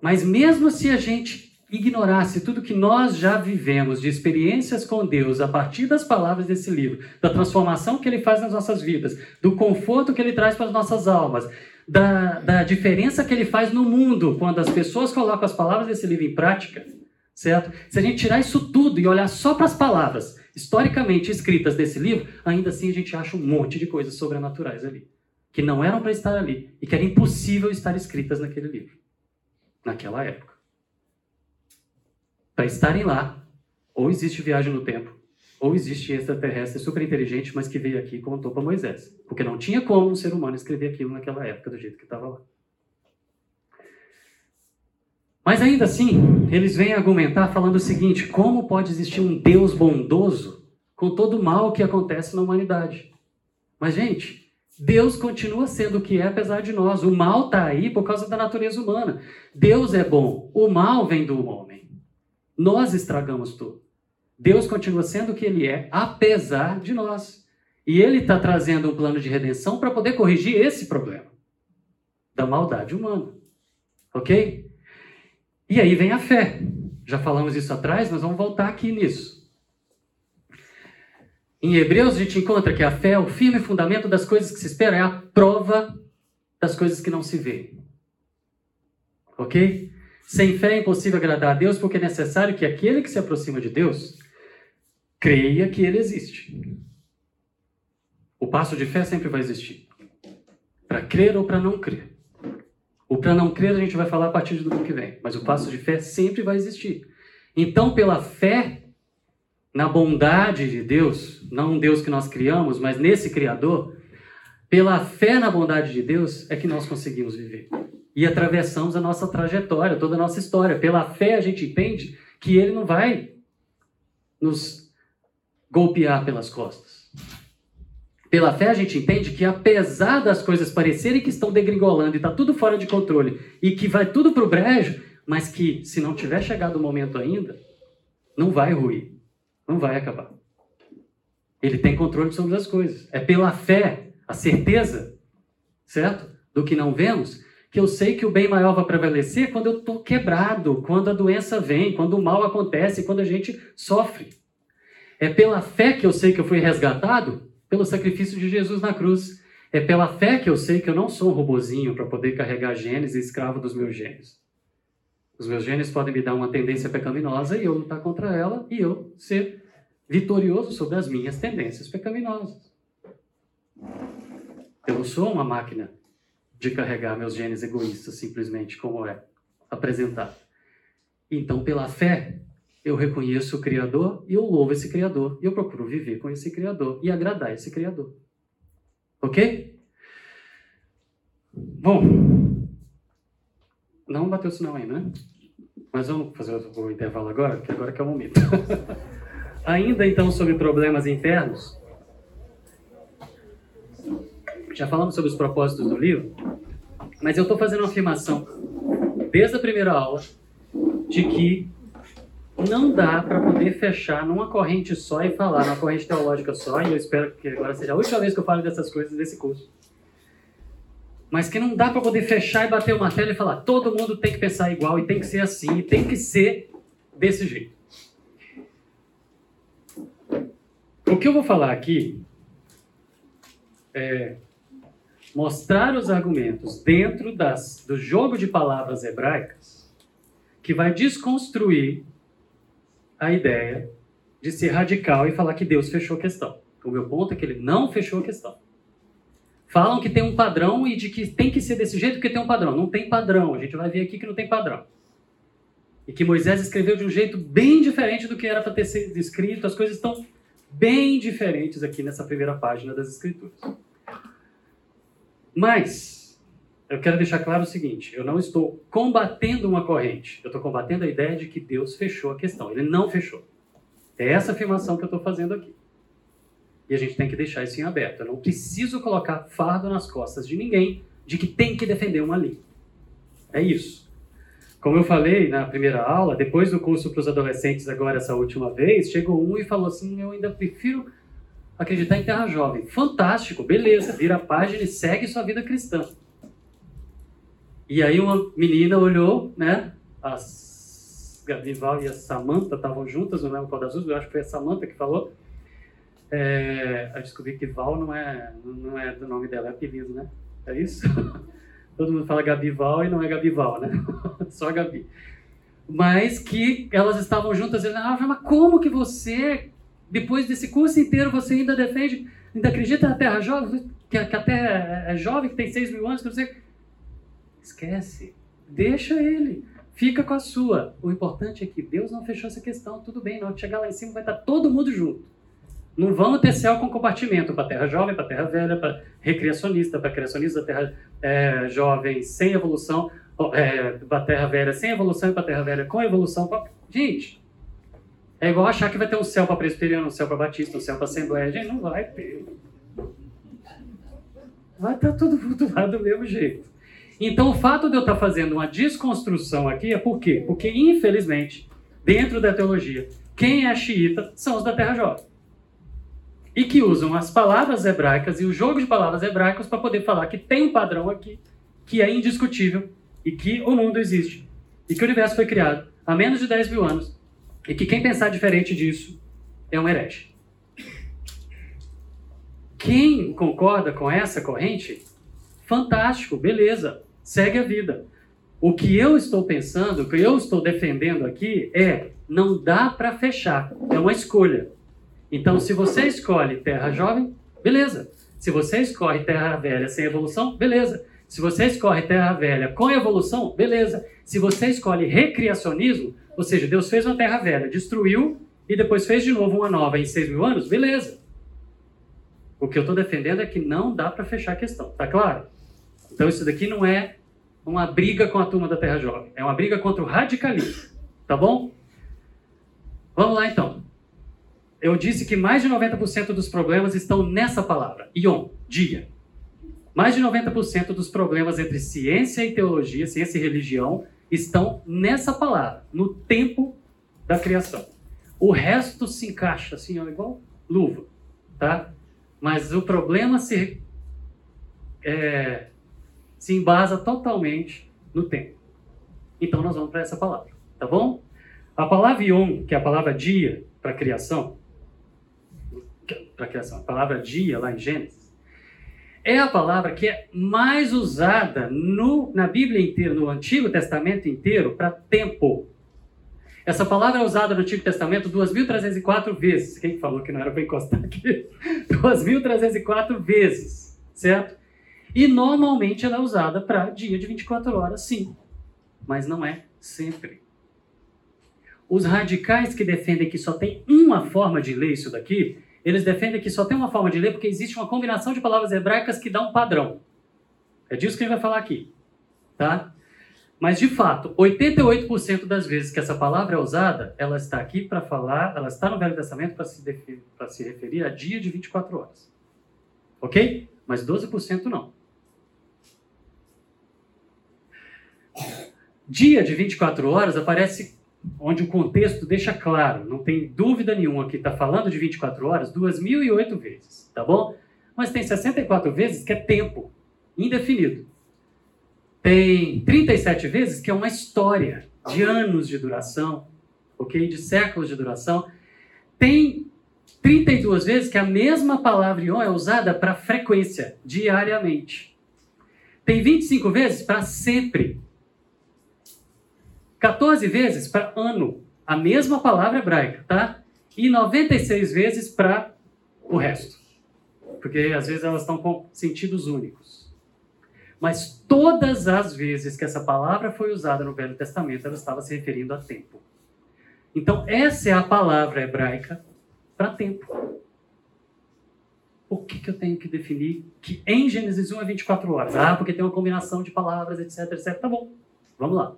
Mas mesmo se a gente ignorasse tudo que nós já vivemos de experiências com Deus a partir das palavras desse livro, da transformação que ele faz nas nossas vidas, do conforto que ele traz para as nossas almas, da, da diferença que ele faz no mundo quando as pessoas colocam as palavras desse livro em prática, certo? Se a gente tirar isso tudo e olhar só para as palavras historicamente escritas desse livro, ainda assim a gente acha um monte de coisas sobrenaturais ali, que não eram para estar ali e que era impossível estar escritas naquele livro, naquela época. Para estarem lá, ou existe viagem no tempo, ou existe extraterrestre super inteligente, mas que veio aqui e contou para Moisés. Porque não tinha como um ser humano escrever aquilo naquela época, do jeito que estava lá. Mas ainda assim, eles vêm argumentar falando o seguinte: como pode existir um Deus bondoso com todo o mal que acontece na humanidade? Mas, gente, Deus continua sendo o que é apesar de nós. O mal está aí por causa da natureza humana. Deus é bom, o mal vem do homem. Nós estragamos tudo. Deus continua sendo o que ele é, apesar de nós. E ele está trazendo um plano de redenção para poder corrigir esse problema da maldade humana. Ok? E aí vem a fé. Já falamos isso atrás, mas vamos voltar aqui nisso. Em Hebreus a gente encontra que a fé é o firme fundamento das coisas que se esperam, é a prova das coisas que não se vê. Ok? Sem fé é impossível agradar a Deus, porque é necessário que aquele que se aproxima de Deus creia que ele existe. O passo de fé sempre vai existir. Para crer ou para não crer. O para não crer a gente vai falar a partir do domingo que vem, mas o passo de fé sempre vai existir. Então, pela fé na bondade de Deus, não um Deus que nós criamos, mas nesse Criador, pela fé na bondade de Deus é que nós conseguimos viver. E atravessamos a nossa trajetória, toda a nossa história. Pela fé a gente entende que Ele não vai nos golpear pelas costas. Pela fé a gente entende que apesar das coisas parecerem que estão degringolando e está tudo fora de controle e que vai tudo para o brejo, mas que se não tiver chegado o momento ainda, não vai ruir, não vai acabar. Ele tem controle sobre as coisas. É pela fé, a certeza, certo? Do que não vemos, que eu sei que o bem maior vai prevalecer quando eu estou quebrado, quando a doença vem, quando o mal acontece, quando a gente sofre. É pela fé que eu sei que eu fui resgatado pelo sacrifício de Jesus na cruz. É pela fé que eu sei que eu não sou um robozinho para poder carregar genes e escravo dos meus genes. Os meus genes podem me dar uma tendência pecaminosa e eu lutar contra ela e eu ser vitorioso sobre as minhas tendências pecaminosas. Eu não sou uma máquina de carregar meus genes egoístas simplesmente como é apresentado. Então, pela fé, eu reconheço o Criador e eu louvo esse Criador. E eu procuro viver com esse Criador e agradar esse Criador. Ok? Bom, não bateu sinal ainda, né? Mas vamos fazer o intervalo agora, que agora que é o momento. ainda então sobre problemas internos. Já falamos sobre os propósitos do livro, mas eu estou fazendo uma afirmação desde a primeira aula de que não dá para poder fechar numa corrente só e falar numa corrente teológica só, e eu espero que agora seja a última vez que eu falo dessas coisas nesse curso. Mas que não dá para poder fechar e bater o martelo e falar todo mundo tem que pensar igual e tem que ser assim, e tem que ser desse jeito. O que eu vou falar aqui é mostrar os argumentos dentro das, do jogo de palavras hebraicas que vai desconstruir a ideia de ser radical e falar que Deus fechou a questão. O meu ponto é que ele não fechou a questão. Falam que tem um padrão e de que tem que ser desse jeito porque tem um padrão. Não tem padrão. A gente vai ver aqui que não tem padrão. E que Moisés escreveu de um jeito bem diferente do que era para ter sido escrito. As coisas estão bem diferentes aqui nessa primeira página das Escrituras. Mas, eu quero deixar claro o seguinte: eu não estou combatendo uma corrente, eu estou combatendo a ideia de que Deus fechou a questão. Ele não fechou. É essa afirmação que eu estou fazendo aqui. E a gente tem que deixar isso em aberto. Eu não preciso colocar fardo nas costas de ninguém de que tem que defender uma linha. É isso. Como eu falei na primeira aula, depois do curso para os adolescentes, agora essa última vez, chegou um e falou assim: Eu ainda prefiro acreditar em terra jovem. Fantástico, beleza, vira a página e segue sua vida cristã. E aí uma menina olhou, né? As Gabrival e a Samanta estavam juntas, não lembro qual das duas, eu acho que foi a Samanta que falou. É, eu descobri que Val não é, não é do nome dela, é apelido, né? É isso? Todo mundo fala Gabival e não é Gabival, né? Só Gabi. Mas que elas estavam juntas e ah, mas como que você, depois desse curso inteiro, você ainda defende, ainda acredita na Terra jovem, que a, a Terra é jovem, que tem 6 mil anos, que você Esquece. Deixa ele. Fica com a sua. O importante é que Deus não fechou essa questão. Tudo bem, de chegar lá em cima vai estar todo mundo junto. Não vamos ter céu com compartimento para terra jovem, para terra velha, para recreacionista, para criacionista, terra é, jovem sem evolução. é, para Terra Velha sem evolução e para Terra Velha com evolução. Pra... Gente, é igual achar que vai ter um céu para presbiteriano, um céu para batista, um céu para assembleia. Gente, não vai ter. Vai estar tá tudo lá do mesmo jeito. Então, o fato de eu estar fazendo uma desconstrução aqui é por quê? Porque, infelizmente, dentro da teologia, quem é xiita são os da Terra Jovem. E que usam as palavras hebraicas e o jogo de palavras hebraicas para poder falar que tem um padrão aqui que é indiscutível e que o mundo existe e que o universo foi criado há menos de 10 mil anos e que quem pensar diferente disso é um herege. Quem concorda com essa corrente, fantástico, beleza, segue a vida. O que eu estou pensando, o que eu estou defendendo aqui é não dá para fechar, é uma escolha. Então, se você escolhe terra jovem, beleza. Se você escolhe terra velha sem evolução, beleza. Se você escolhe terra velha com evolução, beleza. Se você escolhe recriacionismo, ou seja, Deus fez uma terra velha, destruiu e depois fez de novo uma nova em seis mil anos, beleza. O que eu estou defendendo é que não dá para fechar a questão, tá claro? Então isso daqui não é uma briga com a turma da Terra Jovem, é uma briga contra o radicalismo, tá bom? Vamos lá então. Eu disse que mais de 90% dos problemas estão nessa palavra, ion, dia. Mais de 90% dos problemas entre ciência e teologia, ciência e religião, estão nessa palavra, no tempo da criação. O resto se encaixa assim, ó, igual luva, tá? Mas o problema se, é, se embasa totalmente no tempo. Então nós vamos para essa palavra, tá bom? A palavra Yom, que é a palavra dia para criação, para criação, a palavra dia lá em Gênesis, é a palavra que é mais usada no, na Bíblia inteira, no Antigo Testamento inteiro, para tempo. Essa palavra é usada no Antigo Testamento 2.304 vezes. Quem falou que não era para encostar aqui? 2.304 vezes, certo? E normalmente ela é usada para dia de 24 horas, sim. Mas não é sempre. Os radicais que defendem que só tem uma forma de ler isso daqui, eles defendem que só tem uma forma de ler porque existe uma combinação de palavras hebraicas que dá um padrão. É disso que a gente vai falar aqui. Tá? Mas, de fato, 88% das vezes que essa palavra é usada, ela está aqui para falar, ela está no Velho Testamento para se, se referir a dia de 24 horas. Ok? Mas 12% não. Dia de 24 horas aparece onde o contexto deixa claro, não tem dúvida nenhuma que está falando de 24 horas 2.008 vezes, tá bom? Mas tem 64 vezes que é tempo indefinido. Tem 37 vezes que é uma história de anos de duração, ok? De séculos de duração. Tem 32 vezes que a mesma palavra ion é usada para frequência, diariamente. Tem 25 vezes para sempre. 14 vezes para ano, a mesma palavra hebraica, tá? E 96 vezes para o resto. Porque às vezes elas estão com sentidos únicos. Mas todas as vezes que essa palavra foi usada no Velho Testamento, ela estava se referindo a tempo. Então, essa é a palavra hebraica para tempo. O que, que eu tenho que definir que em Gênesis 1 é 24 horas? Ah, porque tem uma combinação de palavras, etc, etc. Tá bom, vamos lá.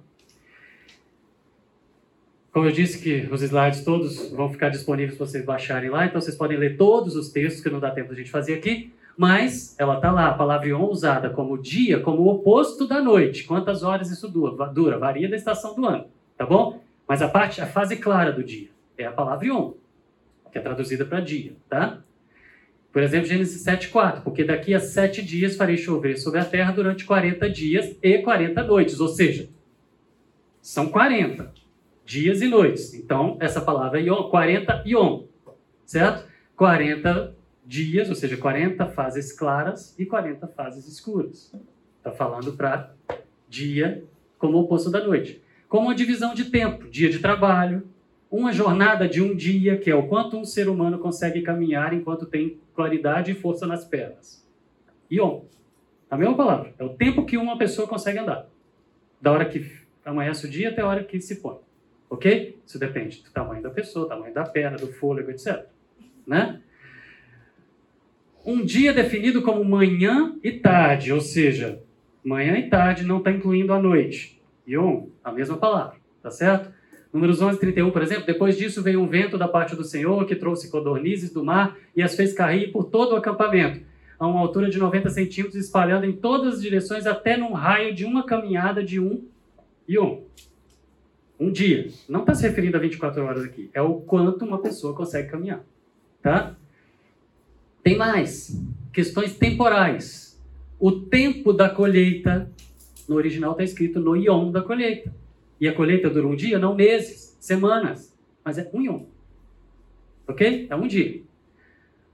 Como eu disse que os slides todos vão ficar disponíveis para vocês baixarem lá, então vocês podem ler todos os textos, que não dá tempo da gente fazer aqui, mas ela está lá, a palavra Ion usada como dia, como o oposto da noite. Quantas horas isso dura? dura? Varia da estação do ano, tá bom? Mas a parte, a fase clara do dia é a palavra Ion, que é traduzida para dia, tá? Por exemplo, Gênesis 7,4, porque daqui a sete dias farei chover sobre a terra durante 40 dias e 40 noites, ou seja, são 40 dias e noites. Então, essa palavra é ion, 40 ion, certo? 40 dias, ou seja, 40 fases claras e 40 fases escuras. Está falando para dia como oposto da noite. Como uma divisão de tempo, dia de trabalho, uma jornada de um dia, que é o quanto um ser humano consegue caminhar enquanto tem claridade e força nas pernas. Ion. A mesma palavra. É o tempo que uma pessoa consegue andar. Da hora que amanhece o dia até a hora que se põe. Ok? Isso depende do tamanho da pessoa, tamanho da perna, do fôlego, etc. Né? Um dia definido como manhã e tarde, ou seja, Manhã e tarde não está incluindo a noite. Yom, a mesma palavra, tá certo? Números 11, 31, por exemplo, depois disso veio um vento da parte do Senhor que trouxe codornizes do mar e as fez cair por todo o acampamento, a uma altura de 90 centímetros, espalhando em todas as direções até num raio de uma caminhada de um e um. Um dia. Não está se referindo a 24 horas aqui. É o quanto uma pessoa consegue caminhar. Tá? Tem mais. Questões temporais. O tempo da colheita, no original está escrito no ion da colheita. E a colheita dura um dia? Não meses, semanas. Mas é um ion. Ok? É um dia.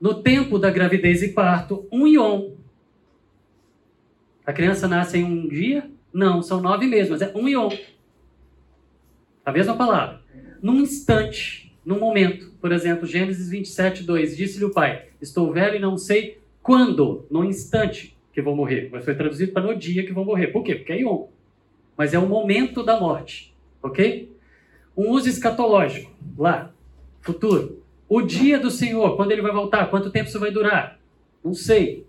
No tempo da gravidez e parto, um ion. A criança nasce em um dia? Não, são nove meses, mas é um ion. A mesma palavra. Num instante, num momento. Por exemplo, Gênesis 27, 2. Disse-lhe o pai: Estou velho e não sei quando, no instante que vou morrer. Mas foi traduzido para no dia que vou morrer. Por quê? Porque é ion mas é o momento da morte, ok? Um uso escatológico, lá, futuro. O dia do Senhor, quando ele vai voltar, quanto tempo isso vai durar? Não sei.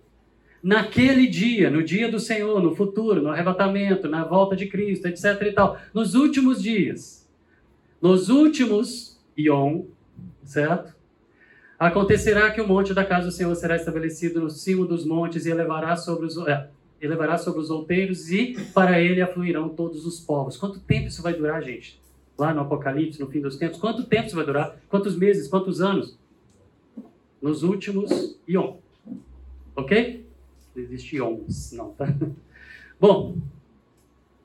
Naquele dia, no dia do Senhor, no futuro, no arrebatamento, na volta de Cristo, etc e tal, nos últimos dias, nos últimos Ion, certo? Acontecerá que o monte da casa do Senhor será estabelecido no cimo dos montes e elevará sobre os. É, elevará sobre os outeiros e para ele afluirão todos os povos. Quanto tempo isso vai durar, gente? Lá no Apocalipse, no fim dos tempos, quanto tempo isso vai durar? Quantos meses? Quantos anos? Nos últimos Ion. Ok? Não existe Ions, não, tá? Bom,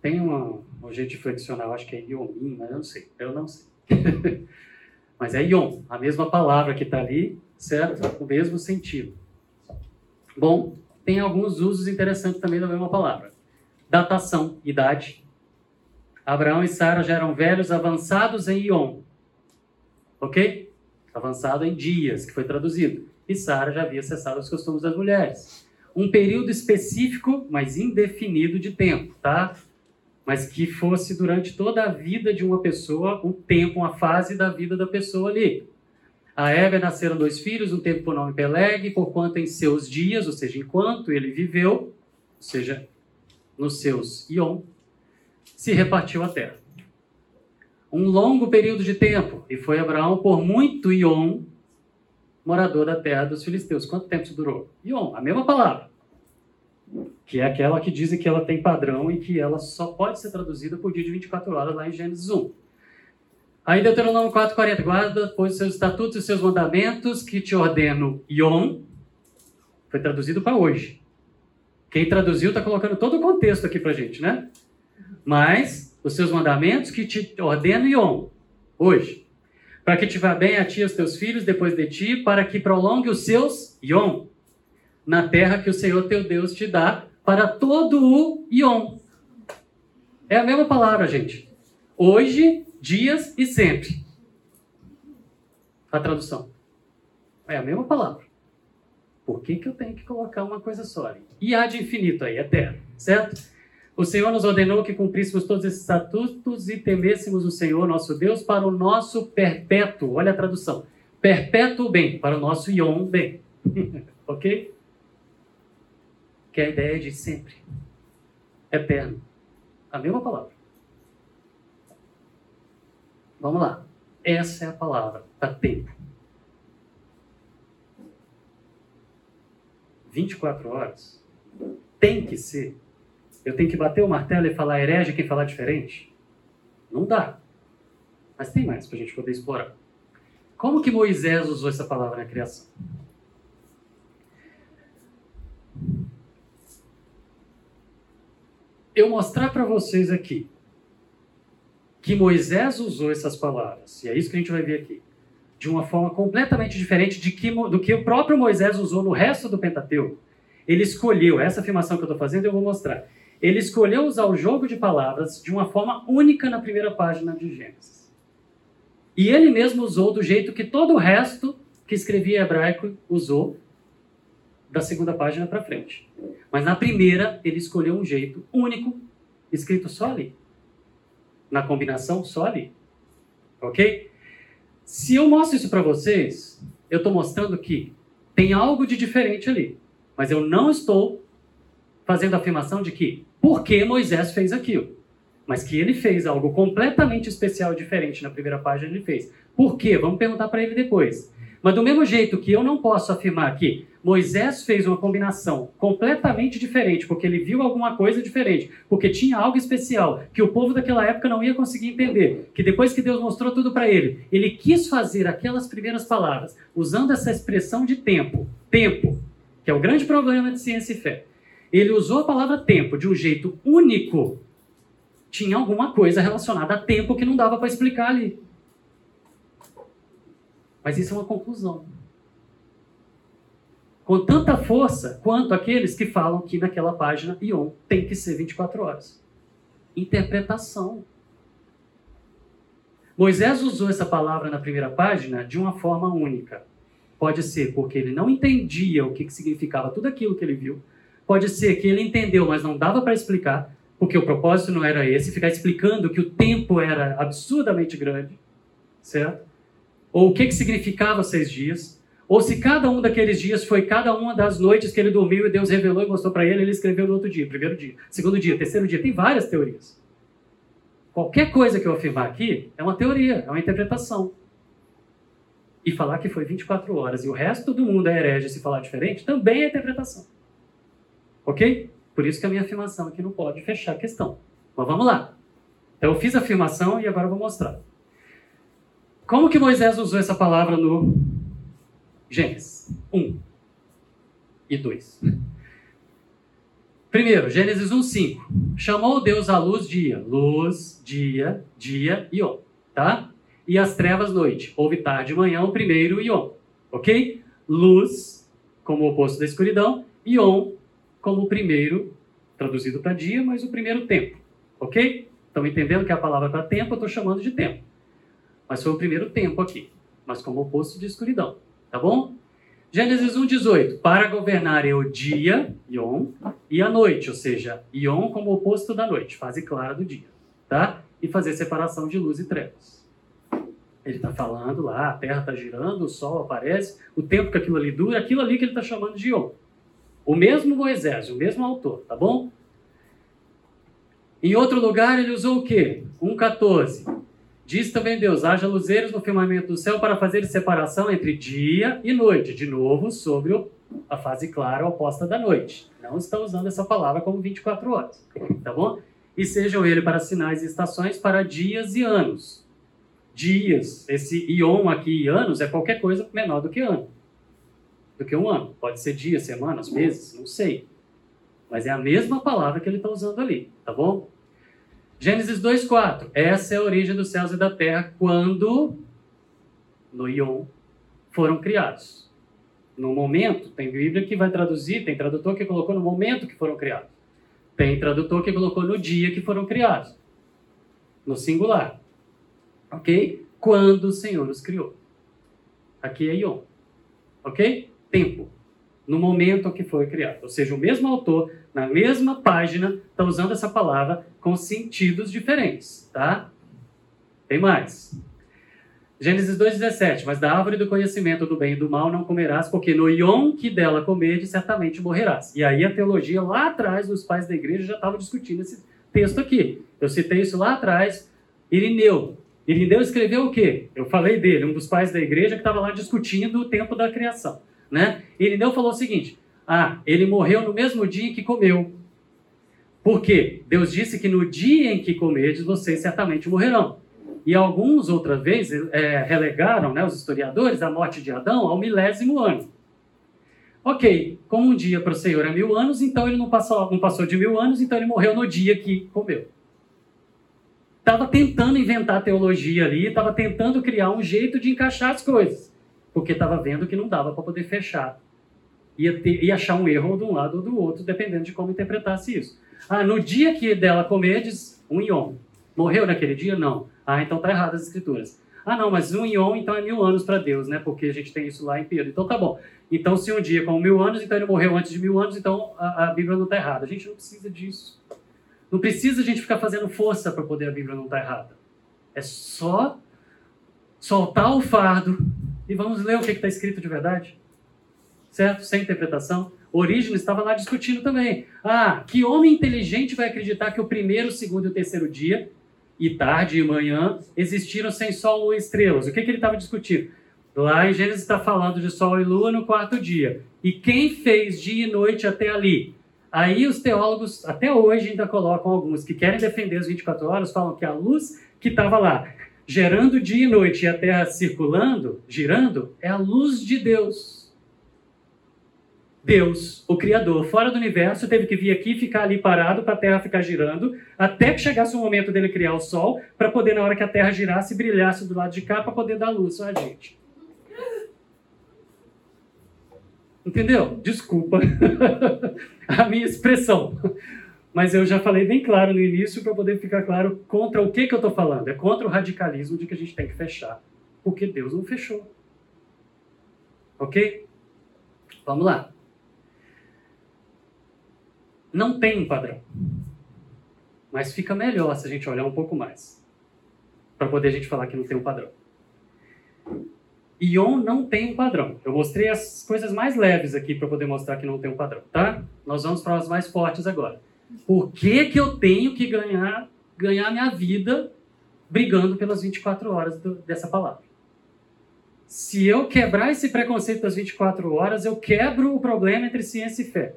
tem uma, um jeito de flexionar, eu acho que é Iomin, mas eu não sei. Eu não sei. mas é Ion, a mesma palavra que está ali, certo? O mesmo sentido. Bom, tem alguns usos interessantes também da mesma palavra. Datação, idade. Abraão e Sara já eram velhos avançados em Ion. Ok? Avançado em dias, que foi traduzido. E Sara já havia cessado os costumes das mulheres. Um período específico, mas indefinido de tempo, tá? Mas que fosse durante toda a vida de uma pessoa, um tempo, uma fase da vida da pessoa ali. A Eva nasceram dois filhos, um teve por nome Peleg, porquanto em seus dias, ou seja, enquanto ele viveu, ou seja, nos seus Ion, se repartiu a terra. Um longo período de tempo, e foi Abraão por muito Ion, morador da terra dos filisteus. Quanto tempo isso durou? Ion, a mesma palavra. Que é aquela que dizem que ela tem padrão e que ela só pode ser traduzida por dia de 24 horas lá em Gênesis 1. Aí Deuteronômio 4,40, guarda, pois, seus estatutos e seus mandamentos que te ordeno, Yom, foi traduzido para hoje. Quem traduziu está colocando todo o contexto aqui para gente, né? Mas, os seus mandamentos que te ordeno, Yom, hoje. Para que te vá bem a ti e aos teus filhos depois de ti, para que prolongue os seus Yom, na terra que o Senhor teu Deus te dá, para todo o Yom. É a mesma palavra, gente. Hoje dias e sempre. A tradução. É a mesma palavra. Por que, que eu tenho que colocar uma coisa só? E há de infinito aí, eterno, certo? O Senhor nos ordenou que cumpríssemos todos esses estatutos e temêssemos o Senhor, nosso Deus, para o nosso perpétuo, olha a tradução, perpétuo bem, para o nosso ion bem. ok? Que é a ideia de sempre, eterno. A mesma palavra. Vamos lá. Essa é a palavra, para tempo. 24 horas tem que ser. Eu tenho que bater o martelo e falar herege quem falar diferente? Não dá. Mas tem mais para a gente poder explorar. Como que Moisés usou essa palavra na criação? Eu mostrar para vocês aqui que Moisés usou essas palavras, e é isso que a gente vai ver aqui, de uma forma completamente diferente de que, do que o próprio Moisés usou no resto do Pentateuco. Ele escolheu, essa afirmação que eu estou fazendo eu vou mostrar, ele escolheu usar o jogo de palavras de uma forma única na primeira página de Gênesis. E ele mesmo usou do jeito que todo o resto que escrevia hebraico usou, da segunda página para frente. Mas na primeira, ele escolheu um jeito único, escrito só ali na combinação só ali. Ok? Se eu mostro isso para vocês, eu estou mostrando que tem algo de diferente ali. Mas eu não estou fazendo a afirmação de que por que Moisés fez aquilo. Mas que ele fez algo completamente especial e diferente na primeira página, ele fez. Por quê? Vamos perguntar para ele depois. Mas do mesmo jeito que eu não posso afirmar que Moisés fez uma combinação completamente diferente, porque ele viu alguma coisa diferente, porque tinha algo especial que o povo daquela época não ia conseguir entender, que depois que Deus mostrou tudo para ele, ele quis fazer aquelas primeiras palavras, usando essa expressão de tempo, tempo, que é o grande problema de ciência e fé. Ele usou a palavra tempo de um jeito único. Tinha alguma coisa relacionada a tempo que não dava para explicar ali. Mas isso é uma conclusão. Com tanta força quanto aqueles que falam que naquela página Ion tem que ser 24 horas. Interpretação. Moisés usou essa palavra na primeira página de uma forma única. Pode ser porque ele não entendia o que significava tudo aquilo que ele viu. Pode ser que ele entendeu, mas não dava para explicar, porque o propósito não era esse, ficar explicando que o tempo era absurdamente grande, certo? ou o que, que significava seis dias, ou se cada um daqueles dias foi cada uma das noites que ele dormiu e Deus revelou e mostrou para ele, ele escreveu no outro dia, primeiro dia, segundo dia, terceiro dia. Tem várias teorias. Qualquer coisa que eu afirmar aqui é uma teoria, é uma interpretação. E falar que foi 24 horas e o resto do mundo é herege se falar diferente também é interpretação. Ok? Por isso que a minha afirmação aqui não pode fechar a questão. Mas vamos lá. Então eu fiz a afirmação e agora eu vou mostrar. Como que Moisés usou essa palavra no Gênesis 1 e 2? Primeiro, Gênesis 1, 5. Chamou Deus a luz dia. Luz, dia, dia e on. Tá? E as trevas, noite. Houve tarde e manhã, o primeiro e on. Ok? Luz, como oposto da escuridão. E on, como o primeiro, traduzido para dia, mas o primeiro tempo. Ok? Estão entendendo que a palavra para tempo eu estou chamando de tempo. Mas foi o primeiro tempo aqui, mas como oposto de escuridão, tá bom? Gênesis 1:18, para governar é o dia, Yom, e a noite, ou seja, Yom como oposto da noite, fase clara do dia, tá? E fazer separação de luz e trevas. Ele está falando lá, a terra está girando, o sol aparece, o tempo que aquilo ali dura, aquilo ali que ele está chamando de Yom. O mesmo Moisés, o mesmo autor, tá bom? Em outro lugar ele usou o quê? 1,14. Diz também Deus: haja luzeiros no firmamento do céu para fazer separação entre dia e noite, de novo sobre a fase clara oposta da noite. Não está usando essa palavra como 24 horas, tá bom? E sejam ele para sinais e estações para dias e anos. Dias, esse ion aqui, anos, é qualquer coisa menor do que ano. Do que um ano. Pode ser dias, semanas, meses, não sei. Mas é a mesma palavra que ele está usando ali, tá bom? Gênesis 2,4. Essa é a origem dos céus e da terra quando, no Ion, foram criados. No momento, tem Bíblia que vai traduzir, tem tradutor que colocou no momento que foram criados. Tem tradutor que colocou no dia que foram criados. No singular. Ok? Quando o Senhor os criou. Aqui é Ion. Ok? Tempo. No momento que foi criado. Ou seja, o mesmo autor na mesma página, está usando essa palavra com sentidos diferentes, tá? Tem mais. Gênesis 2,17. Mas da árvore do conhecimento do bem e do mal não comerás, porque no iom que dela comedes, certamente morrerás. E aí a teologia lá atrás, os pais da igreja já estavam discutindo esse texto aqui. Eu citei isso lá atrás. Irineu. Irineu escreveu o quê? Eu falei dele, um dos pais da igreja que estava lá discutindo o tempo da criação. Né? Irineu falou o seguinte: ah, ele morreu no mesmo dia em que comeu. Por quê? Deus disse que no dia em que comerdes, vocês certamente morrerão. E alguns, outra vez, é, relegaram, né, os historiadores, a morte de Adão ao milésimo ano. Ok, como um dia para o Senhor é mil anos, então ele não passou, não passou de mil anos, então ele morreu no dia que comeu. Estava tentando inventar teologia ali, estava tentando criar um jeito de encaixar as coisas, porque estava vendo que não dava para poder fechar ia, ter, ia achar um erro de um lado ou do outro, dependendo de como interpretasse isso. Ah, no dia que dela comerdes, um ion. Morreu naquele dia? Não. Ah, então tá errado as escrituras. Ah, não, mas um ion então é mil anos para Deus, né? Porque a gente tem isso lá em Pedro. Então tá bom. Então, se um dia com mil anos, então ele morreu antes de mil anos, então a, a Bíblia não está errada. A gente não precisa disso. Não precisa a gente ficar fazendo força para poder a Bíblia não estar tá errada. É só soltar o fardo e vamos ler o que está escrito de verdade certo? Sem interpretação. Orígenes estava lá discutindo também. Ah, que homem inteligente vai acreditar que o primeiro, o segundo e o terceiro dia, e tarde e manhã, existiram sem sol ou estrelas? O que, que ele estava discutindo? Lá em Gênesis está falando de sol e lua no quarto dia. E quem fez dia e noite até ali? Aí os teólogos, até hoje, ainda colocam alguns que querem defender as 24 horas, falam que a luz que estava lá, gerando dia e noite e a Terra circulando, girando, é a luz de Deus. Deus, o Criador, fora do universo, teve que vir aqui ficar ali parado para a Terra ficar girando, até que chegasse o momento dele criar o Sol, para poder, na hora que a Terra girasse, brilhasse do lado de cá, para poder dar luz a gente. Entendeu? Desculpa a minha expressão. Mas eu já falei bem claro no início para poder ficar claro contra o que, que eu estou falando. É contra o radicalismo de que a gente tem que fechar. Porque Deus não fechou. Ok? Vamos lá. Não tem um padrão. Mas fica melhor se a gente olhar um pouco mais. Para poder a gente falar que não tem um padrão. Ion não tem um padrão. Eu mostrei as coisas mais leves aqui para poder mostrar que não tem um padrão, tá? Nós vamos para as mais fortes agora. Por que, que eu tenho que ganhar ganhar minha vida brigando pelas 24 horas do, dessa palavra? Se eu quebrar esse preconceito das 24 horas, eu quebro o problema entre ciência e fé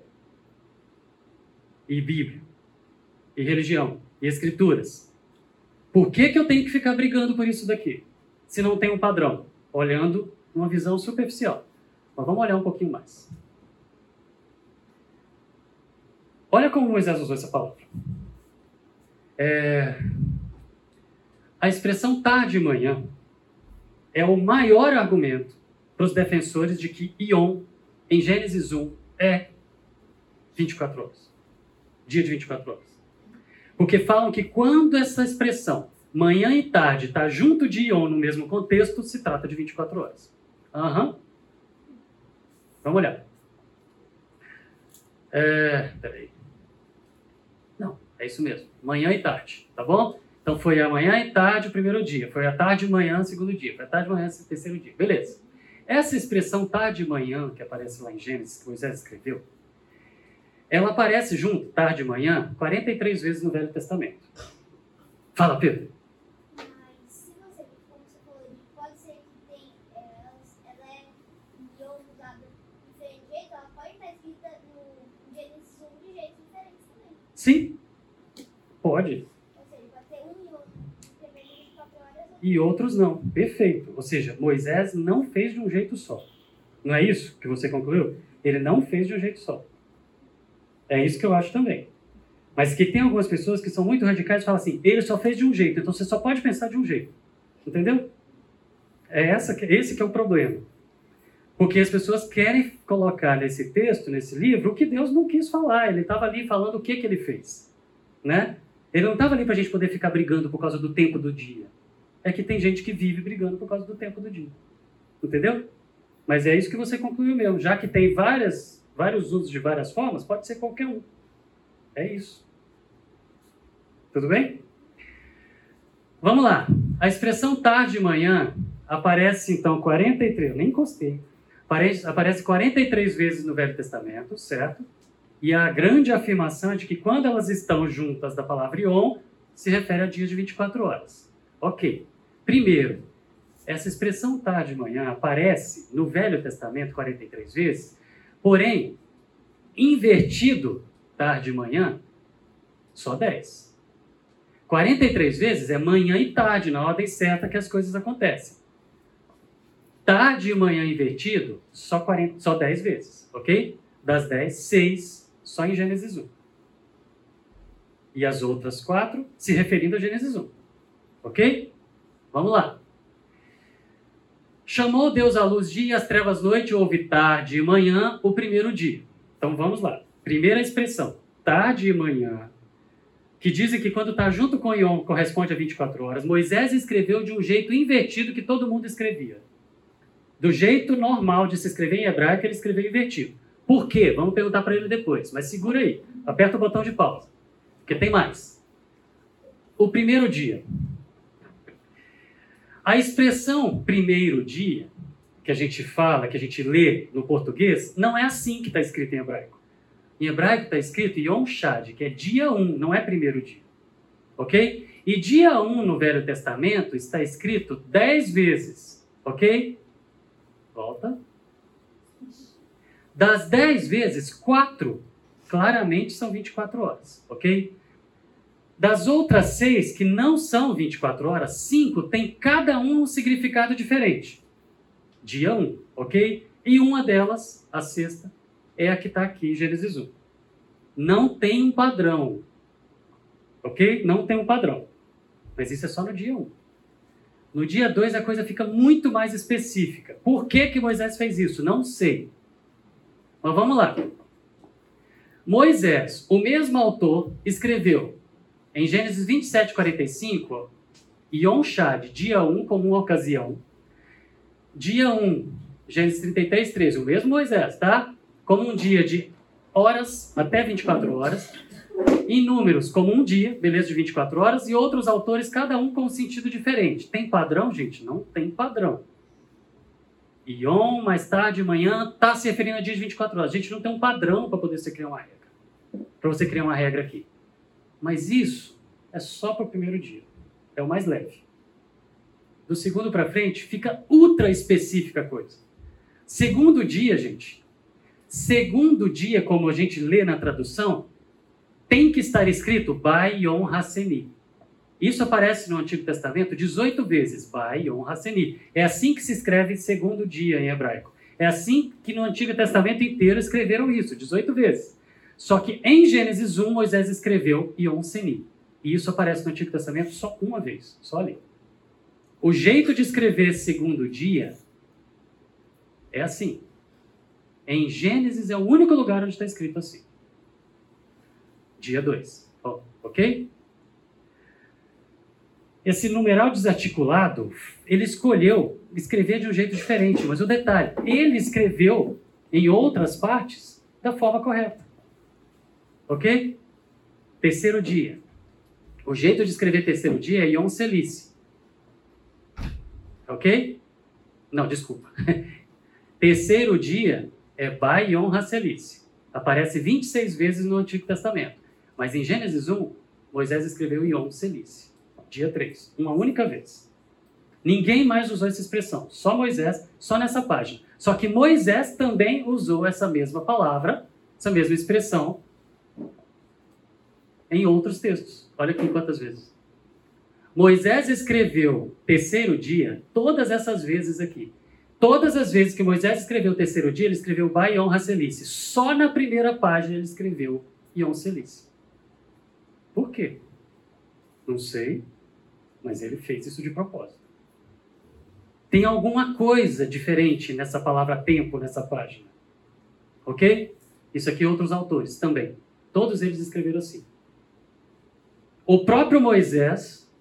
e Bíblia, e religião, e escrituras. Por que, que eu tenho que ficar brigando por isso daqui? Se não tem um padrão, olhando uma visão superficial. Mas vamos olhar um pouquinho mais. Olha como Moisés usou essa palavra. É... A expressão tarde de manhã é o maior argumento para os defensores de que Ion, em Gênesis 1, é 24 horas dia de 24 horas. Porque falam que quando essa expressão manhã e tarde está junto de Ion no mesmo contexto, se trata de 24 horas. Aham. Uhum. Vamos olhar. É, peraí. É isso mesmo. Manhã e tarde, tá bom? Então foi a manhã e tarde o primeiro dia, foi a tarde e manhã o segundo dia, foi a tarde e manhã o terceiro dia. Beleza. Essa expressão tarde e manhã, que aparece lá em Gênesis, que Moisés escreveu, ela aparece junto, tarde e manhã, 43 vezes no Velho Testamento. Fala, Pedro. Mas se você, como você falou, pode ser que tem, ela, ela usada de diferente jeito, ela pode estar escrita no Gênesis 1 de jeitos diferentes também. Sim, pode. E outros não. Perfeito. Ou seja, Moisés não fez de um jeito só. Não é isso que você concluiu? Ele não fez de um jeito só. É isso que eu acho também. Mas que tem algumas pessoas que são muito radicais e falam assim, ele só fez de um jeito, então você só pode pensar de um jeito. Entendeu? É essa, esse que é o problema. Porque as pessoas querem colocar nesse texto, nesse livro, o que Deus não quis falar. Ele estava ali falando o que, que ele fez. Né? Ele não estava ali para a gente poder ficar brigando por causa do tempo do dia. É que tem gente que vive brigando por causa do tempo do dia. Entendeu? Mas é isso que você concluiu mesmo. Já que tem várias vários usos de várias formas, pode ser qualquer um. É isso. Tudo bem? Vamos lá. A expressão tarde e manhã aparece então 43, nem encostei. Aparece, aparece 43 vezes no Velho Testamento, certo? E a grande afirmação é de que quando elas estão juntas da palavra Ion, se refere a dias de 24 horas. Ok. Primeiro, essa expressão tarde e manhã aparece no Velho Testamento 43 vezes, Porém, invertido tarde e manhã, só 10. 43 vezes é manhã e tarde, na ordem certa que as coisas acontecem. Tarde e manhã invertido, só, 40, só 10 vezes, ok? Das 10, 6 só em Gênesis 1. E as outras 4 se referindo a Gênesis 1. Ok? Vamos lá. Chamou Deus a luz dia e as trevas noite, houve tarde e manhã, o primeiro dia. Então vamos lá. Primeira expressão, tarde e manhã, que dizem que quando está junto com Ion corresponde a 24 horas. Moisés escreveu de um jeito invertido que todo mundo escrevia. Do jeito normal de se escrever em hebraico, ele escreveu invertido. Por quê? Vamos perguntar para ele depois, mas segura aí. Aperta o botão de pausa, porque tem mais. O primeiro dia. A expressão primeiro dia que a gente fala, que a gente lê no português, não é assim que está escrito em hebraico. Em hebraico está escrito Yom Shad, que é dia 1, um, não é primeiro dia. Ok? E dia 1 um no Velho Testamento está escrito 10 vezes. Ok? Volta. Das 10 vezes, 4 claramente são 24 horas. Ok? Das outras seis, que não são 24 horas, cinco tem cada um um significado diferente. Dia 1, um, ok? E uma delas, a sexta, é a que está aqui em Gênesis 1. Não tem um padrão. Ok? Não tem um padrão. Mas isso é só no dia 1. No dia 2 a coisa fica muito mais específica. Por que, que Moisés fez isso? Não sei. Mas vamos lá. Moisés, o mesmo autor, escreveu em Gênesis 27, 45, Yom Shad, dia 1 como uma ocasião. Dia 1, Gênesis 33, 13, o mesmo Moisés, tá? Como um dia de horas até 24 horas. Em números, como um dia, beleza, de 24 horas. E outros autores, cada um com um sentido diferente. Tem padrão, gente? Não tem padrão. Yom, mais tarde, manhã, está se referindo a dia de 24 horas. A gente não tem um padrão para poder você criar uma regra. Para você criar uma regra aqui. Mas isso é só para o primeiro dia. É o mais leve. Do segundo para frente, fica ultra específica a coisa. Segundo dia, gente. Segundo dia, como a gente lê na tradução, tem que estar escrito Bai Yom Haseni. Isso aparece no Antigo Testamento 18 vezes, Bai Yom Haseni. É assim que se escreve segundo dia em hebraico. É assim que no Antigo Testamento inteiro escreveram isso, 18 vezes. Só que em Gênesis 1, Moisés escreveu Yom Seni. E isso aparece no Antigo Testamento só uma vez, só ali. O jeito de escrever segundo dia é assim. Em Gênesis é o único lugar onde está escrito assim. Dia 2. Oh, ok? Esse numeral desarticulado, ele escolheu escrever de um jeito diferente, mas o detalhe, ele escreveu em outras partes da forma correta. Ok? Terceiro dia. O jeito de escrever terceiro dia é Yom Celice. Ok? Não, desculpa. terceiro dia é Bai Yom Hacelice. Aparece 26 vezes no Antigo Testamento. Mas em Gênesis 1, Moisés escreveu Yom Celice. Dia 3. Uma única vez. Ninguém mais usou essa expressão. Só Moisés, só nessa página. Só que Moisés também usou essa mesma palavra, essa mesma expressão, em outros textos. Olha aqui quantas vezes. Moisés escreveu terceiro dia todas essas vezes aqui. Todas as vezes que Moisés escreveu terceiro dia, ele escreveu Baion Hacelice. Só na primeira página ele escreveu Ion Celice. Por quê? Não sei, mas ele fez isso de propósito. Tem alguma coisa diferente nessa palavra tempo, nessa página. Ok? Isso aqui outros autores também. Todos eles escreveram assim. O próprio Moisés,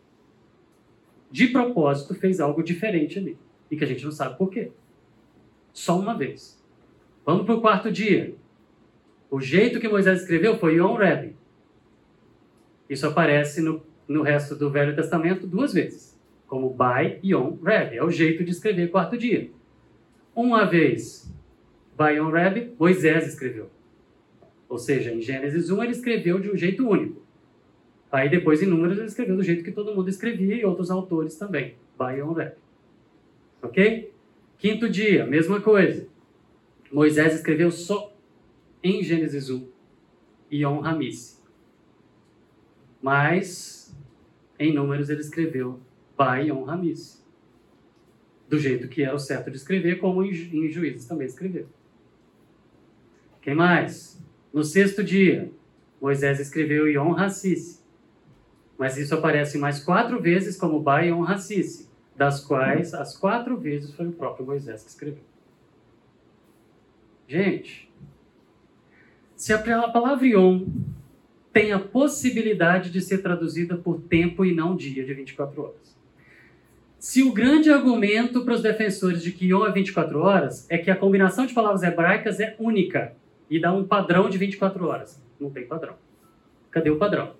de propósito, fez algo diferente ali. E que a gente não sabe por quê. Só uma vez. Vamos para o quarto dia. O jeito que Moisés escreveu foi Yom Rebbe. Isso aparece no, no resto do Velho Testamento duas vezes. Como Bai Yom Rebbe. É o jeito de escrever quarto dia. Uma vez, Bai Yom Rebbe, Moisés escreveu. Ou seja, em Gênesis 1 ele escreveu de um jeito único. Aí depois, em números, ele escreveu do jeito que todo mundo escrevia e outros autores também. By on rap. Ok? Quinto dia, mesma coisa. Moisés escreveu só em Gênesis 1 e on Ramis. Mas, em números, ele escreveu by on Ramis. Do jeito que era o certo de escrever, como em, em Juízes também escreveu. Quem mais? No sexto dia, Moisés escreveu Yom Hassice mas isso aparece mais quatro vezes como Bayon Racice, das quais as quatro vezes foi o próprio Moisés que escreveu. Gente, se a palavra Yom tem a possibilidade de ser traduzida por tempo e não dia de 24 horas. Se o grande argumento para os defensores de que Yom é 24 horas é que a combinação de palavras hebraicas é única e dá um padrão de 24 horas. Não tem padrão. Cadê o padrão?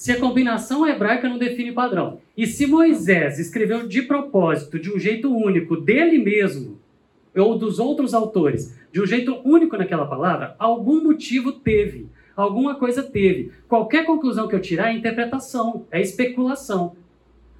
se a combinação hebraica não define padrão. E se Moisés escreveu de propósito, de um jeito único, dele mesmo, ou dos outros autores de um jeito único naquela palavra, algum motivo teve, alguma coisa teve. Qualquer conclusão que eu tirar é interpretação, é especulação,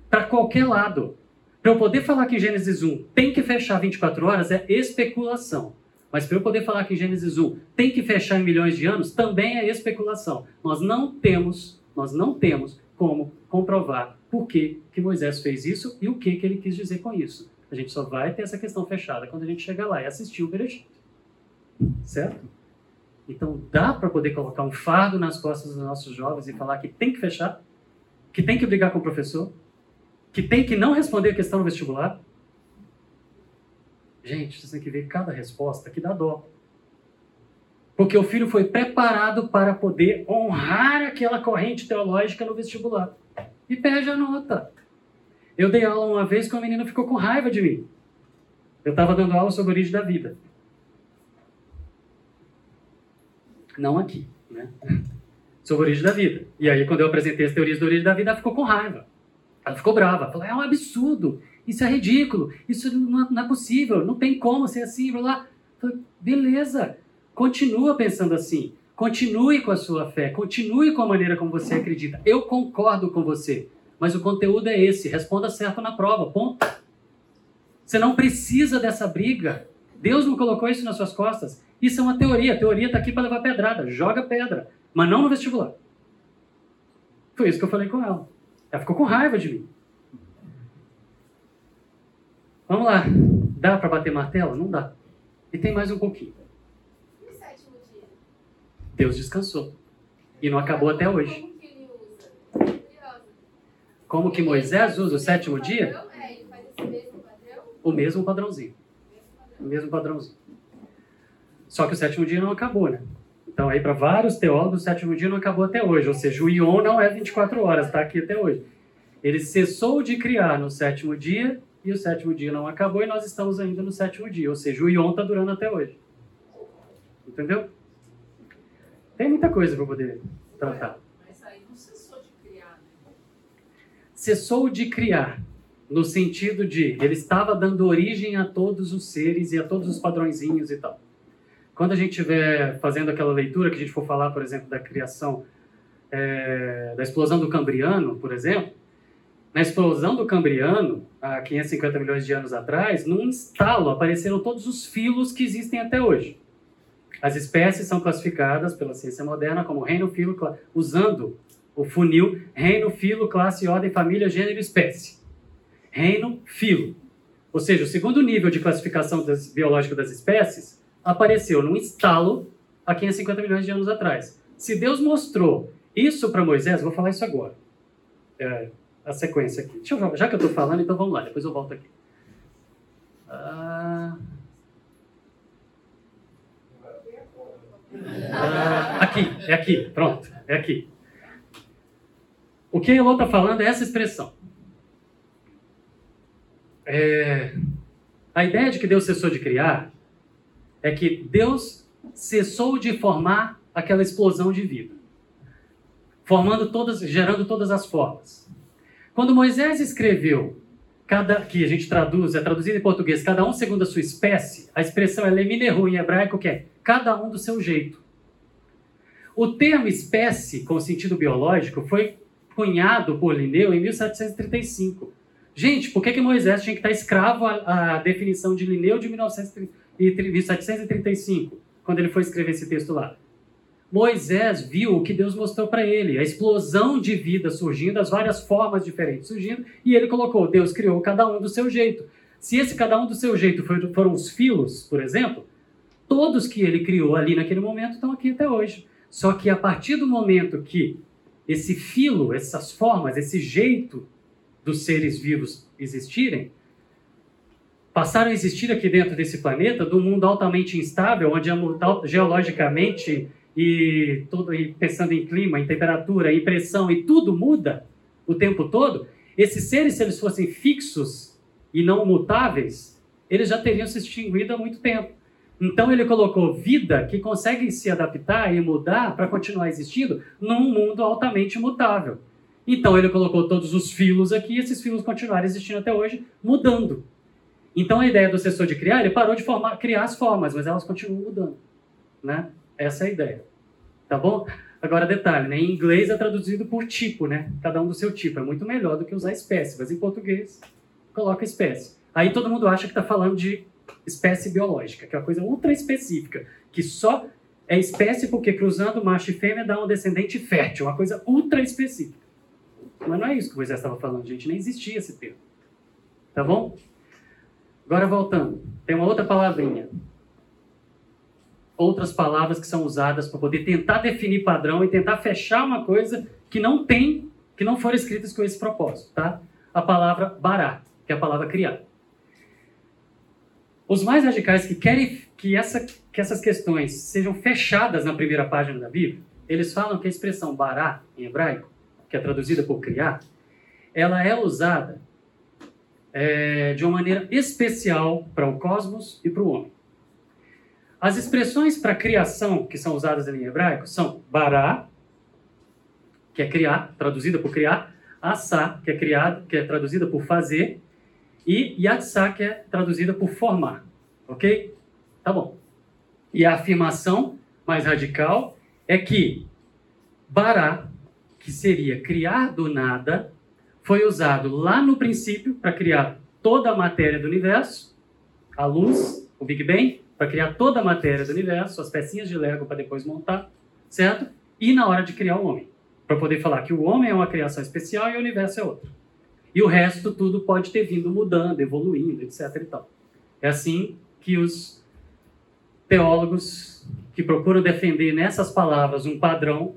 para qualquer lado. Para eu poder falar que Gênesis 1 tem que fechar 24 horas é especulação. Mas para eu poder falar que Gênesis 1 tem que fechar em milhões de anos, também é especulação. Nós não temos, nós não temos como comprovar por que, que Moisés fez isso e o que, que ele quis dizer com isso. A gente só vai ter essa questão fechada quando a gente chegar lá e assistir o Bereshit. Certo? Então dá para poder colocar um fardo nas costas dos nossos jovens e falar que tem que fechar, que tem que brigar com o professor, que tem que não responder a questão no vestibular. Gente, vocês têm que ver cada resposta que dá dó. Porque o filho foi preparado para poder honrar aquela corrente teológica no vestibular. E perde a nota. Eu dei aula uma vez que uma menina ficou com raiva de mim. Eu estava dando aula sobre a origem da vida. Não aqui, né? Sobre a origem da vida. E aí, quando eu apresentei as teorias da origem da vida, ela ficou com raiva. Ela ficou brava. Falou, é um absurdo. Isso é ridículo. Isso não é possível. Não tem como ser assim. Blá. Falei, beleza. Continua pensando assim. Continue com a sua fé. Continue com a maneira como você acredita. Eu concordo com você. Mas o conteúdo é esse. Responda certo na prova. Ponto. Você não precisa dessa briga. Deus não colocou isso nas suas costas. Isso é uma teoria. A teoria está aqui para levar pedrada. Joga pedra. Mas não no vestibular. Foi isso que eu falei com ela. Ela ficou com raiva de mim. Vamos lá. Dá para bater martelo? Não dá. E tem mais um pouquinho. E o sétimo dia? Deus descansou. E não acabou até hoje. Como que ele usa? Curiosa. Como que Moisés usa o sétimo dia? É, ele faz esse mesmo padrão? O mesmo padrãozinho. O mesmo padrãozinho. Só que o sétimo dia não acabou, né? Então, aí, para vários teólogos, o sétimo dia não acabou até hoje. Ou seja, o Ion não é 24 horas, está aqui até hoje. Ele cessou de criar no sétimo dia e o sétimo dia não acabou e nós estamos ainda no sétimo dia. Ou seja, o Ion está durando até hoje. Entendeu? Tem muita coisa para poder tratar. Mas aí não cessou de criar, né? Cessou de criar, no sentido de ele estava dando origem a todos os seres e a todos os padrõezinhos e tal. Quando a gente estiver fazendo aquela leitura, que a gente for falar, por exemplo, da criação, é, da explosão do Cambriano, por exemplo, na explosão do Cambriano, há 550 milhões de anos atrás, num estalo apareceram todos os filos que existem até hoje. As espécies são classificadas pela ciência moderna como reino, filo, usando o funil reino, filo, classe, ordem, família, gênero e espécie. Reino, filo. Ou seja, o segundo nível de classificação biológica das espécies apareceu num estalo há 550 milhões de anos atrás. Se Deus mostrou isso para Moisés, vou falar isso agora. É, a sequência aqui. Eu, já que eu estou falando, então vamos lá, depois eu volto aqui. Ah, aqui, é aqui, pronto, é aqui. O que Elô está falando é essa expressão. É, a ideia de que Deus cessou de criar é que Deus cessou de formar aquela explosão de vida, formando todas, gerando todas as formas. Quando Moisés escreveu, cada, que a gente traduz, é traduzido em português, cada um segundo a sua espécie, a expressão é leminehu em hebraico, que é cada um do seu jeito. O termo espécie, com sentido biológico, foi cunhado por Linneu em 1735. Gente, por que, que Moisés tinha que estar escravo à, à definição de Linneu de 1930 e 1735, quando ele foi escrever esse texto lá? Moisés viu o que Deus mostrou para ele, a explosão de vida surgindo, as várias formas diferentes surgindo, e ele colocou: Deus criou cada um do seu jeito. Se esse cada um do seu jeito foram os filos, por exemplo, todos que ele criou ali naquele momento estão aqui até hoje. Só que a partir do momento que esse filo, essas formas, esse jeito dos seres vivos existirem, passaram a existir aqui dentro desse planeta, do mundo altamente instável, onde geologicamente e, tudo, e pensando em clima, em temperatura, em pressão e tudo muda o tempo todo, esses seres, se eles fossem fixos e não mutáveis, eles já teriam se extinguido há muito tempo. Então ele colocou vida que consegue se adaptar e mudar para continuar existindo num mundo altamente mutável. Então ele colocou todos os filos aqui, e esses filos continuaram existindo até hoje, mudando. Então a ideia do assessor de criar, ele parou de formar, criar as formas, mas elas continuam mudando. Né? Essa é a ideia. Tá bom? Agora, detalhe, né? em inglês é traduzido por tipo, né? Cada um do seu tipo. É muito melhor do que usar espécie, mas em português coloca espécie. Aí todo mundo acha que está falando de espécie biológica, que é uma coisa ultra específica, que só é espécie porque cruzando macho e fêmea dá um descendente fértil, uma coisa ultra específica. Mas não é isso que o Moisés estava falando, gente, nem existia esse termo. Tá bom? Agora voltando, tem uma outra palavrinha. Outras palavras que são usadas para poder tentar definir padrão e tentar fechar uma coisa que não tem, que não foram escritas com esse propósito, tá? A palavra bará, que é a palavra criar. Os mais radicais que querem que, essa, que essas questões sejam fechadas na primeira página da Bíblia, eles falam que a expressão bará, em hebraico, que é traduzida por criar, ela é usada é, de uma maneira especial para o cosmos e para o homem. As expressões para criação que são usadas em hebraico são bará, que é criar, traduzida por criar, assá, que é criado, que é traduzida por fazer, e yatsá, que é traduzida por formar. Ok? Tá bom. E a afirmação mais radical é que bará, que seria criar do nada, foi usado lá no princípio para criar toda a matéria do universo, a luz, o Big Bang, para criar toda a matéria do universo, as pecinhas de Lego para depois montar, certo? E na hora de criar o homem, para poder falar que o homem é uma criação especial e o universo é outro. E o resto tudo pode ter vindo mudando, evoluindo, etc. E tal. É assim que os teólogos que procuram defender nessas palavras um padrão,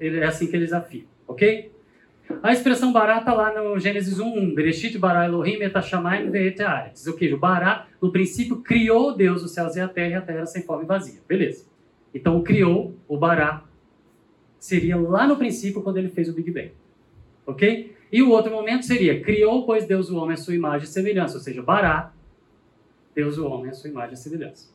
é assim que eles afirmam, ok? A expressão bará está lá no Gênesis 1, Bereshit bará Elohim etashamayim ve'etearetz. O que? O bará, no princípio, criou Deus os céus e a terra e a terra sem forma e vazia. Beleza. Então, o criou, o bará, seria lá no princípio, quando ele fez o Big Bang. Ok? E o outro momento seria, criou, pois Deus o homem a sua imagem e semelhança. Ou seja, bará, Deus o homem a sua imagem e semelhança.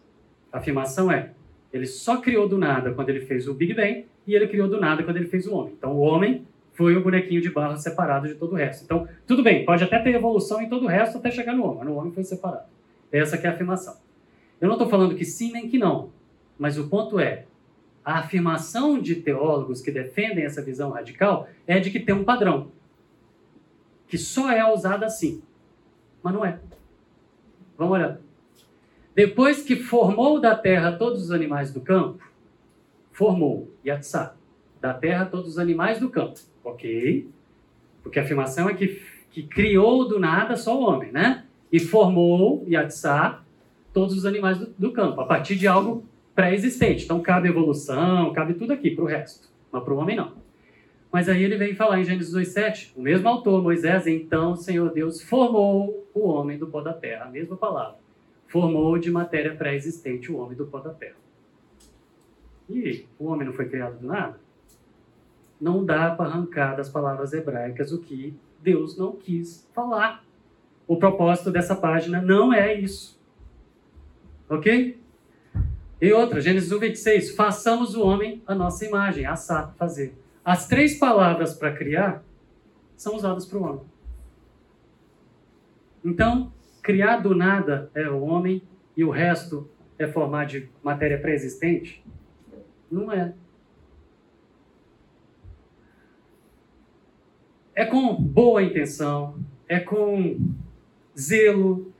A afirmação é, ele só criou do nada quando ele fez o Big Bang e ele criou do nada quando ele fez o homem. Então, o homem foi o bonequinho de barro separado de todo o resto. Então, tudo bem, pode até ter evolução em todo o resto até chegar no homem, mas no homem foi separado. Essa é a afirmação. Eu não estou falando que sim nem que não, mas o ponto é, a afirmação de teólogos que defendem essa visão radical é de que tem um padrão, que só é usado assim, mas não é. Vamos olhar. Depois que formou da terra todos os animais do campo, formou, Yatsá, da terra todos os animais do campo. Ok? Porque a afirmação é que, que criou do nada só o homem, né? E formou, Yatsá, todos os animais do, do campo, a partir de algo pré-existente. Então cabe evolução, cabe tudo aqui para o resto, mas para o homem não. Mas aí ele vem falar em Gênesis 2,7, o mesmo autor, Moisés, então o Senhor Deus formou o homem do pó da terra, a mesma palavra. Formou de matéria pré-existente o homem do pó da terra. E o homem não foi criado do nada? Não dá para arrancar das palavras hebraicas o que Deus não quis falar. O propósito dessa página não é isso. Ok? E outra, Gênesis 1, 26. Façamos o homem a nossa imagem, assar, fazer. As três palavras para criar são usadas para o homem. Então, criar do nada é o homem e o resto é formar de matéria pré-existente? Não é. É com boa intenção, é com zelo,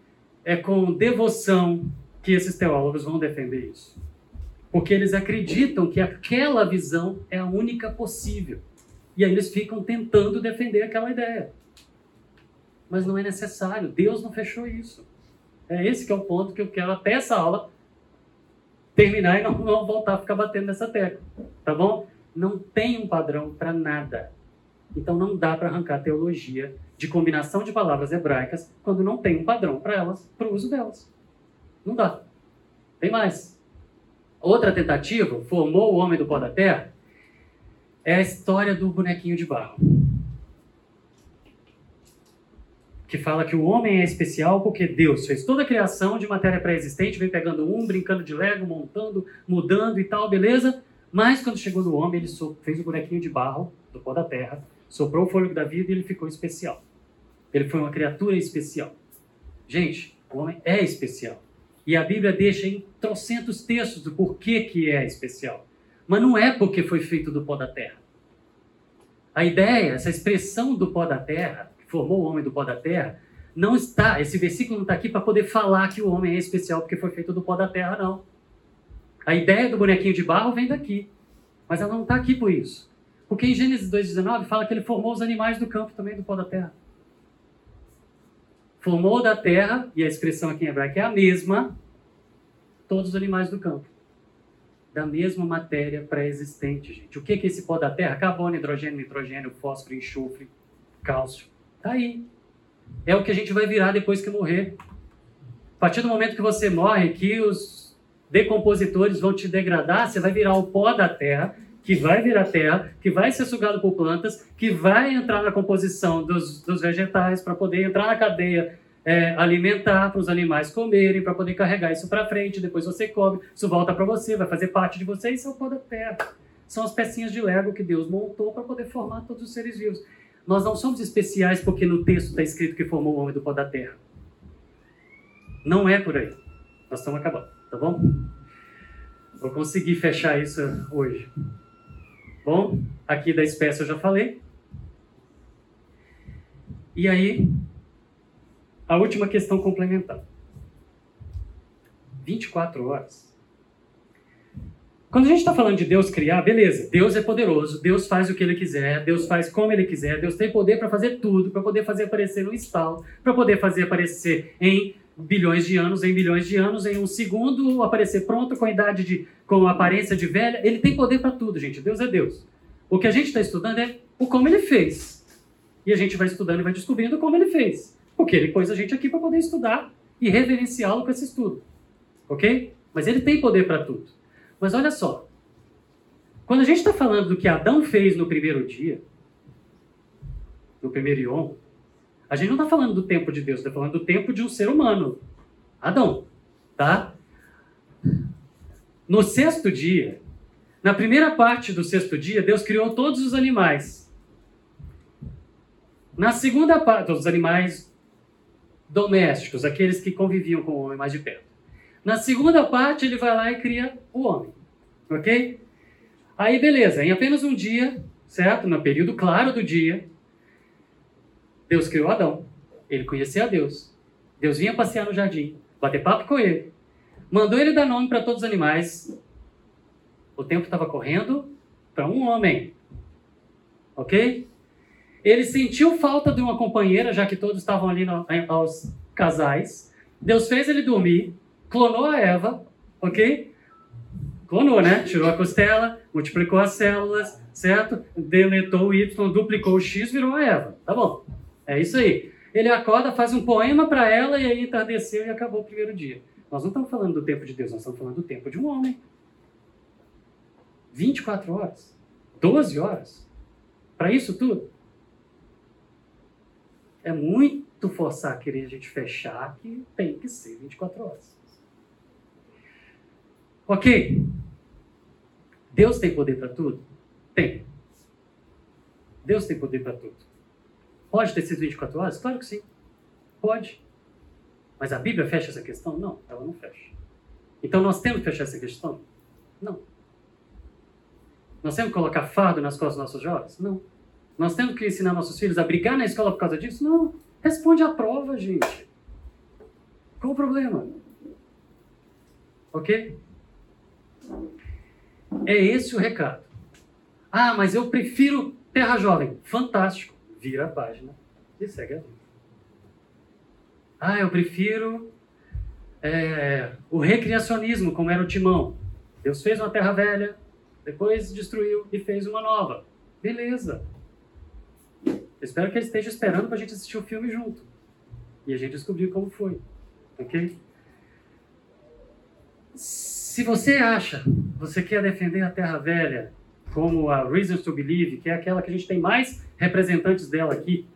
é com devoção que esses teólogos vão defender isso. Porque eles acreditam que aquela visão é a única possível. E aí eles ficam tentando defender aquela ideia. Mas não é necessário, Deus não fechou isso. É esse que é o ponto que eu quero até essa aula terminar e não, não voltar a ficar batendo nessa tecla. Tá bom? Não tem um padrão para nada. Então não dá para arrancar teologia de combinação de palavras hebraicas quando não tem um padrão para elas, para o uso delas. Não dá. Tem mais. Outra tentativa, formou o homem do pó da terra, é a história do bonequinho de barro. Que fala que o homem é especial porque Deus fez toda a criação de matéria pré-existente, vem pegando um, brincando de lego, montando, mudando e tal, beleza? Mas quando chegou no homem, ele fez o bonequinho de barro do pó da terra soprou o fôlego da vida e ele ficou especial. Ele foi uma criatura especial. Gente, O homem é especial. E a Bíblia deixa em trocentos textos do porquê que é especial. Mas não é porque foi feito do pó da terra. A ideia, essa expressão do pó da terra, que formou o homem do pó da terra, não está, esse versículo não está aqui para poder falar que o homem é especial porque foi feito do pó da terra, não. A ideia do bonequinho de barro vem daqui. Mas ela não está aqui por isso. Porque em Gênesis 2,19 fala que ele formou os animais do campo também do pó da terra. Formou da terra, e a expressão aqui em hebraico é a mesma, todos os animais do campo. Da mesma matéria pré-existente, gente. O que é esse pó da terra? Carbono, hidrogênio, nitrogênio, fósforo, enxofre, cálcio. Está aí. É o que a gente vai virar depois que morrer. A partir do momento que você morre, que os decompositores vão te degradar, você vai virar o pó da terra, que vai virar terra, que vai ser sugado por plantas, que vai entrar na composição dos, dos vegetais para poder entrar na cadeia é, alimentar para os animais comerem, para poder carregar isso para frente. Depois você come, isso volta para você, vai fazer parte de você. Isso é o pó da terra. São as pecinhas de Lego que Deus montou para poder formar todos os seres vivos. Nós não somos especiais porque no texto está escrito que formou o homem do pó da terra. Não é por aí. Nós estamos acabando, tá bom? Vou conseguir fechar isso hoje. Bom, aqui da espécie eu já falei. E aí, a última questão complementar. 24 horas. Quando a gente está falando de Deus criar, beleza, Deus é poderoso, Deus faz o que Ele quiser, Deus faz como Ele quiser, Deus tem poder para fazer tudo, para poder fazer aparecer no estalo, para poder fazer aparecer em bilhões de anos, em bilhões de anos, em um segundo, aparecer pronto com a idade de, com aparência de velha. Ele tem poder para tudo, gente. Deus é Deus. O que a gente está estudando é o como ele fez. E a gente vai estudando e vai descobrindo como ele fez. Porque ele pôs a gente aqui para poder estudar e reverenciá-lo com esse estudo. Ok? Mas ele tem poder para tudo. Mas olha só. Quando a gente está falando do que Adão fez no primeiro dia, no primeiro Ion, a gente não está falando do tempo de Deus, está falando do tempo de um ser humano. Adão. Tá? No sexto dia, na primeira parte do sexto dia, Deus criou todos os animais. Na segunda parte, todos os animais domésticos, aqueles que conviviam com o homem mais de perto. Na segunda parte, ele vai lá e cria o homem. Ok? Aí, beleza, em apenas um dia, certo? No período claro do dia, Deus criou Adão. Ele conhecia Deus. Deus vinha passear no jardim, bater papo com ele. Mandou ele dar nome para todos os animais. O tempo estava correndo para um homem. Ok? Ele sentiu falta de uma companheira, já que todos estavam ali no, aos casais. Deus fez ele dormir, clonou a Eva, ok? Clonou, né? Tirou a costela, multiplicou as células, certo? Deletou o Y, duplicou o X, virou a Eva. Tá bom. É isso aí. Ele acorda, faz um poema para ela e aí entardeceu e acabou o primeiro dia. Nós não estamos falando do tempo de Deus, nós estamos falando do tempo de um homem. 24 horas? 12 horas? Para isso tudo? É muito forçar querer a gente fechar que tem que ser 24 horas. Ok. Deus tem poder para tudo? Tem. Deus tem poder para tudo. Pode ter sido 24 horas? Claro que sim. Pode. Mas a Bíblia fecha essa questão? Não, ela não fecha. Então nós temos que fechar essa questão? Não. Nós temos que colocar fardo nas costas dos nossos jovens? Não. Nós temos que ensinar nossos filhos a brigar na escola por causa disso? Não. Responde à prova, gente. Qual o problema? Ok? É esse o recado. Ah, mas eu prefiro Terra Jovem. Fantástico vira a página e segue a vida. Ah, eu prefiro é, o recriacionismo, como era o Timão. Deus fez uma terra velha, depois destruiu e fez uma nova. Beleza. espero que ele esteja esperando para a gente assistir o filme junto. E a gente descobrir como foi. Ok? Se você acha, você quer defender a Terra Velha como a Reasons to Believe, que é aquela que a gente tem mais representantes dela aqui,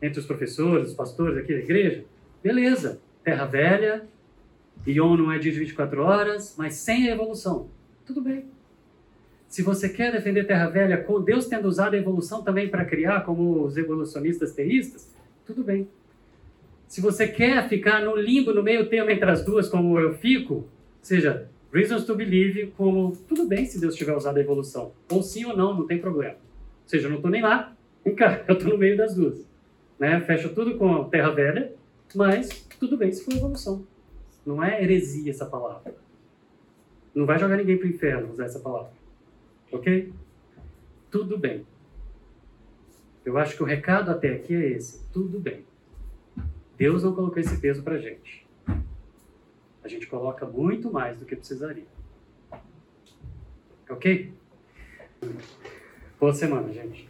entre os professores, os pastores aqui da igreja, beleza, Terra Velha, Ion não é dia de 24 horas, mas sem a evolução. Tudo bem. Se você quer defender Terra Velha com Deus tendo usado a evolução também para criar, como os evolucionistas teístas, tudo bem. Se você quer ficar no limbo, no meio termo entre as duas, como eu fico, seja reasons to believe, como tudo bem se Deus tiver usado a evolução. Ou sim ou não, não tem problema. Ou seja, eu não estou nem lá, nem cá, eu estou no meio das duas. Né? Fecha tudo com terra velha, mas tudo bem se for evolução. Não é heresia essa palavra. Não vai jogar ninguém para o inferno usar essa palavra. Ok? Tudo bem. Eu acho que o recado até aqui é esse. Tudo bem. Deus não colocou esse peso para gente. A gente coloca muito mais do que precisaria. Ok? Boa semana, gente.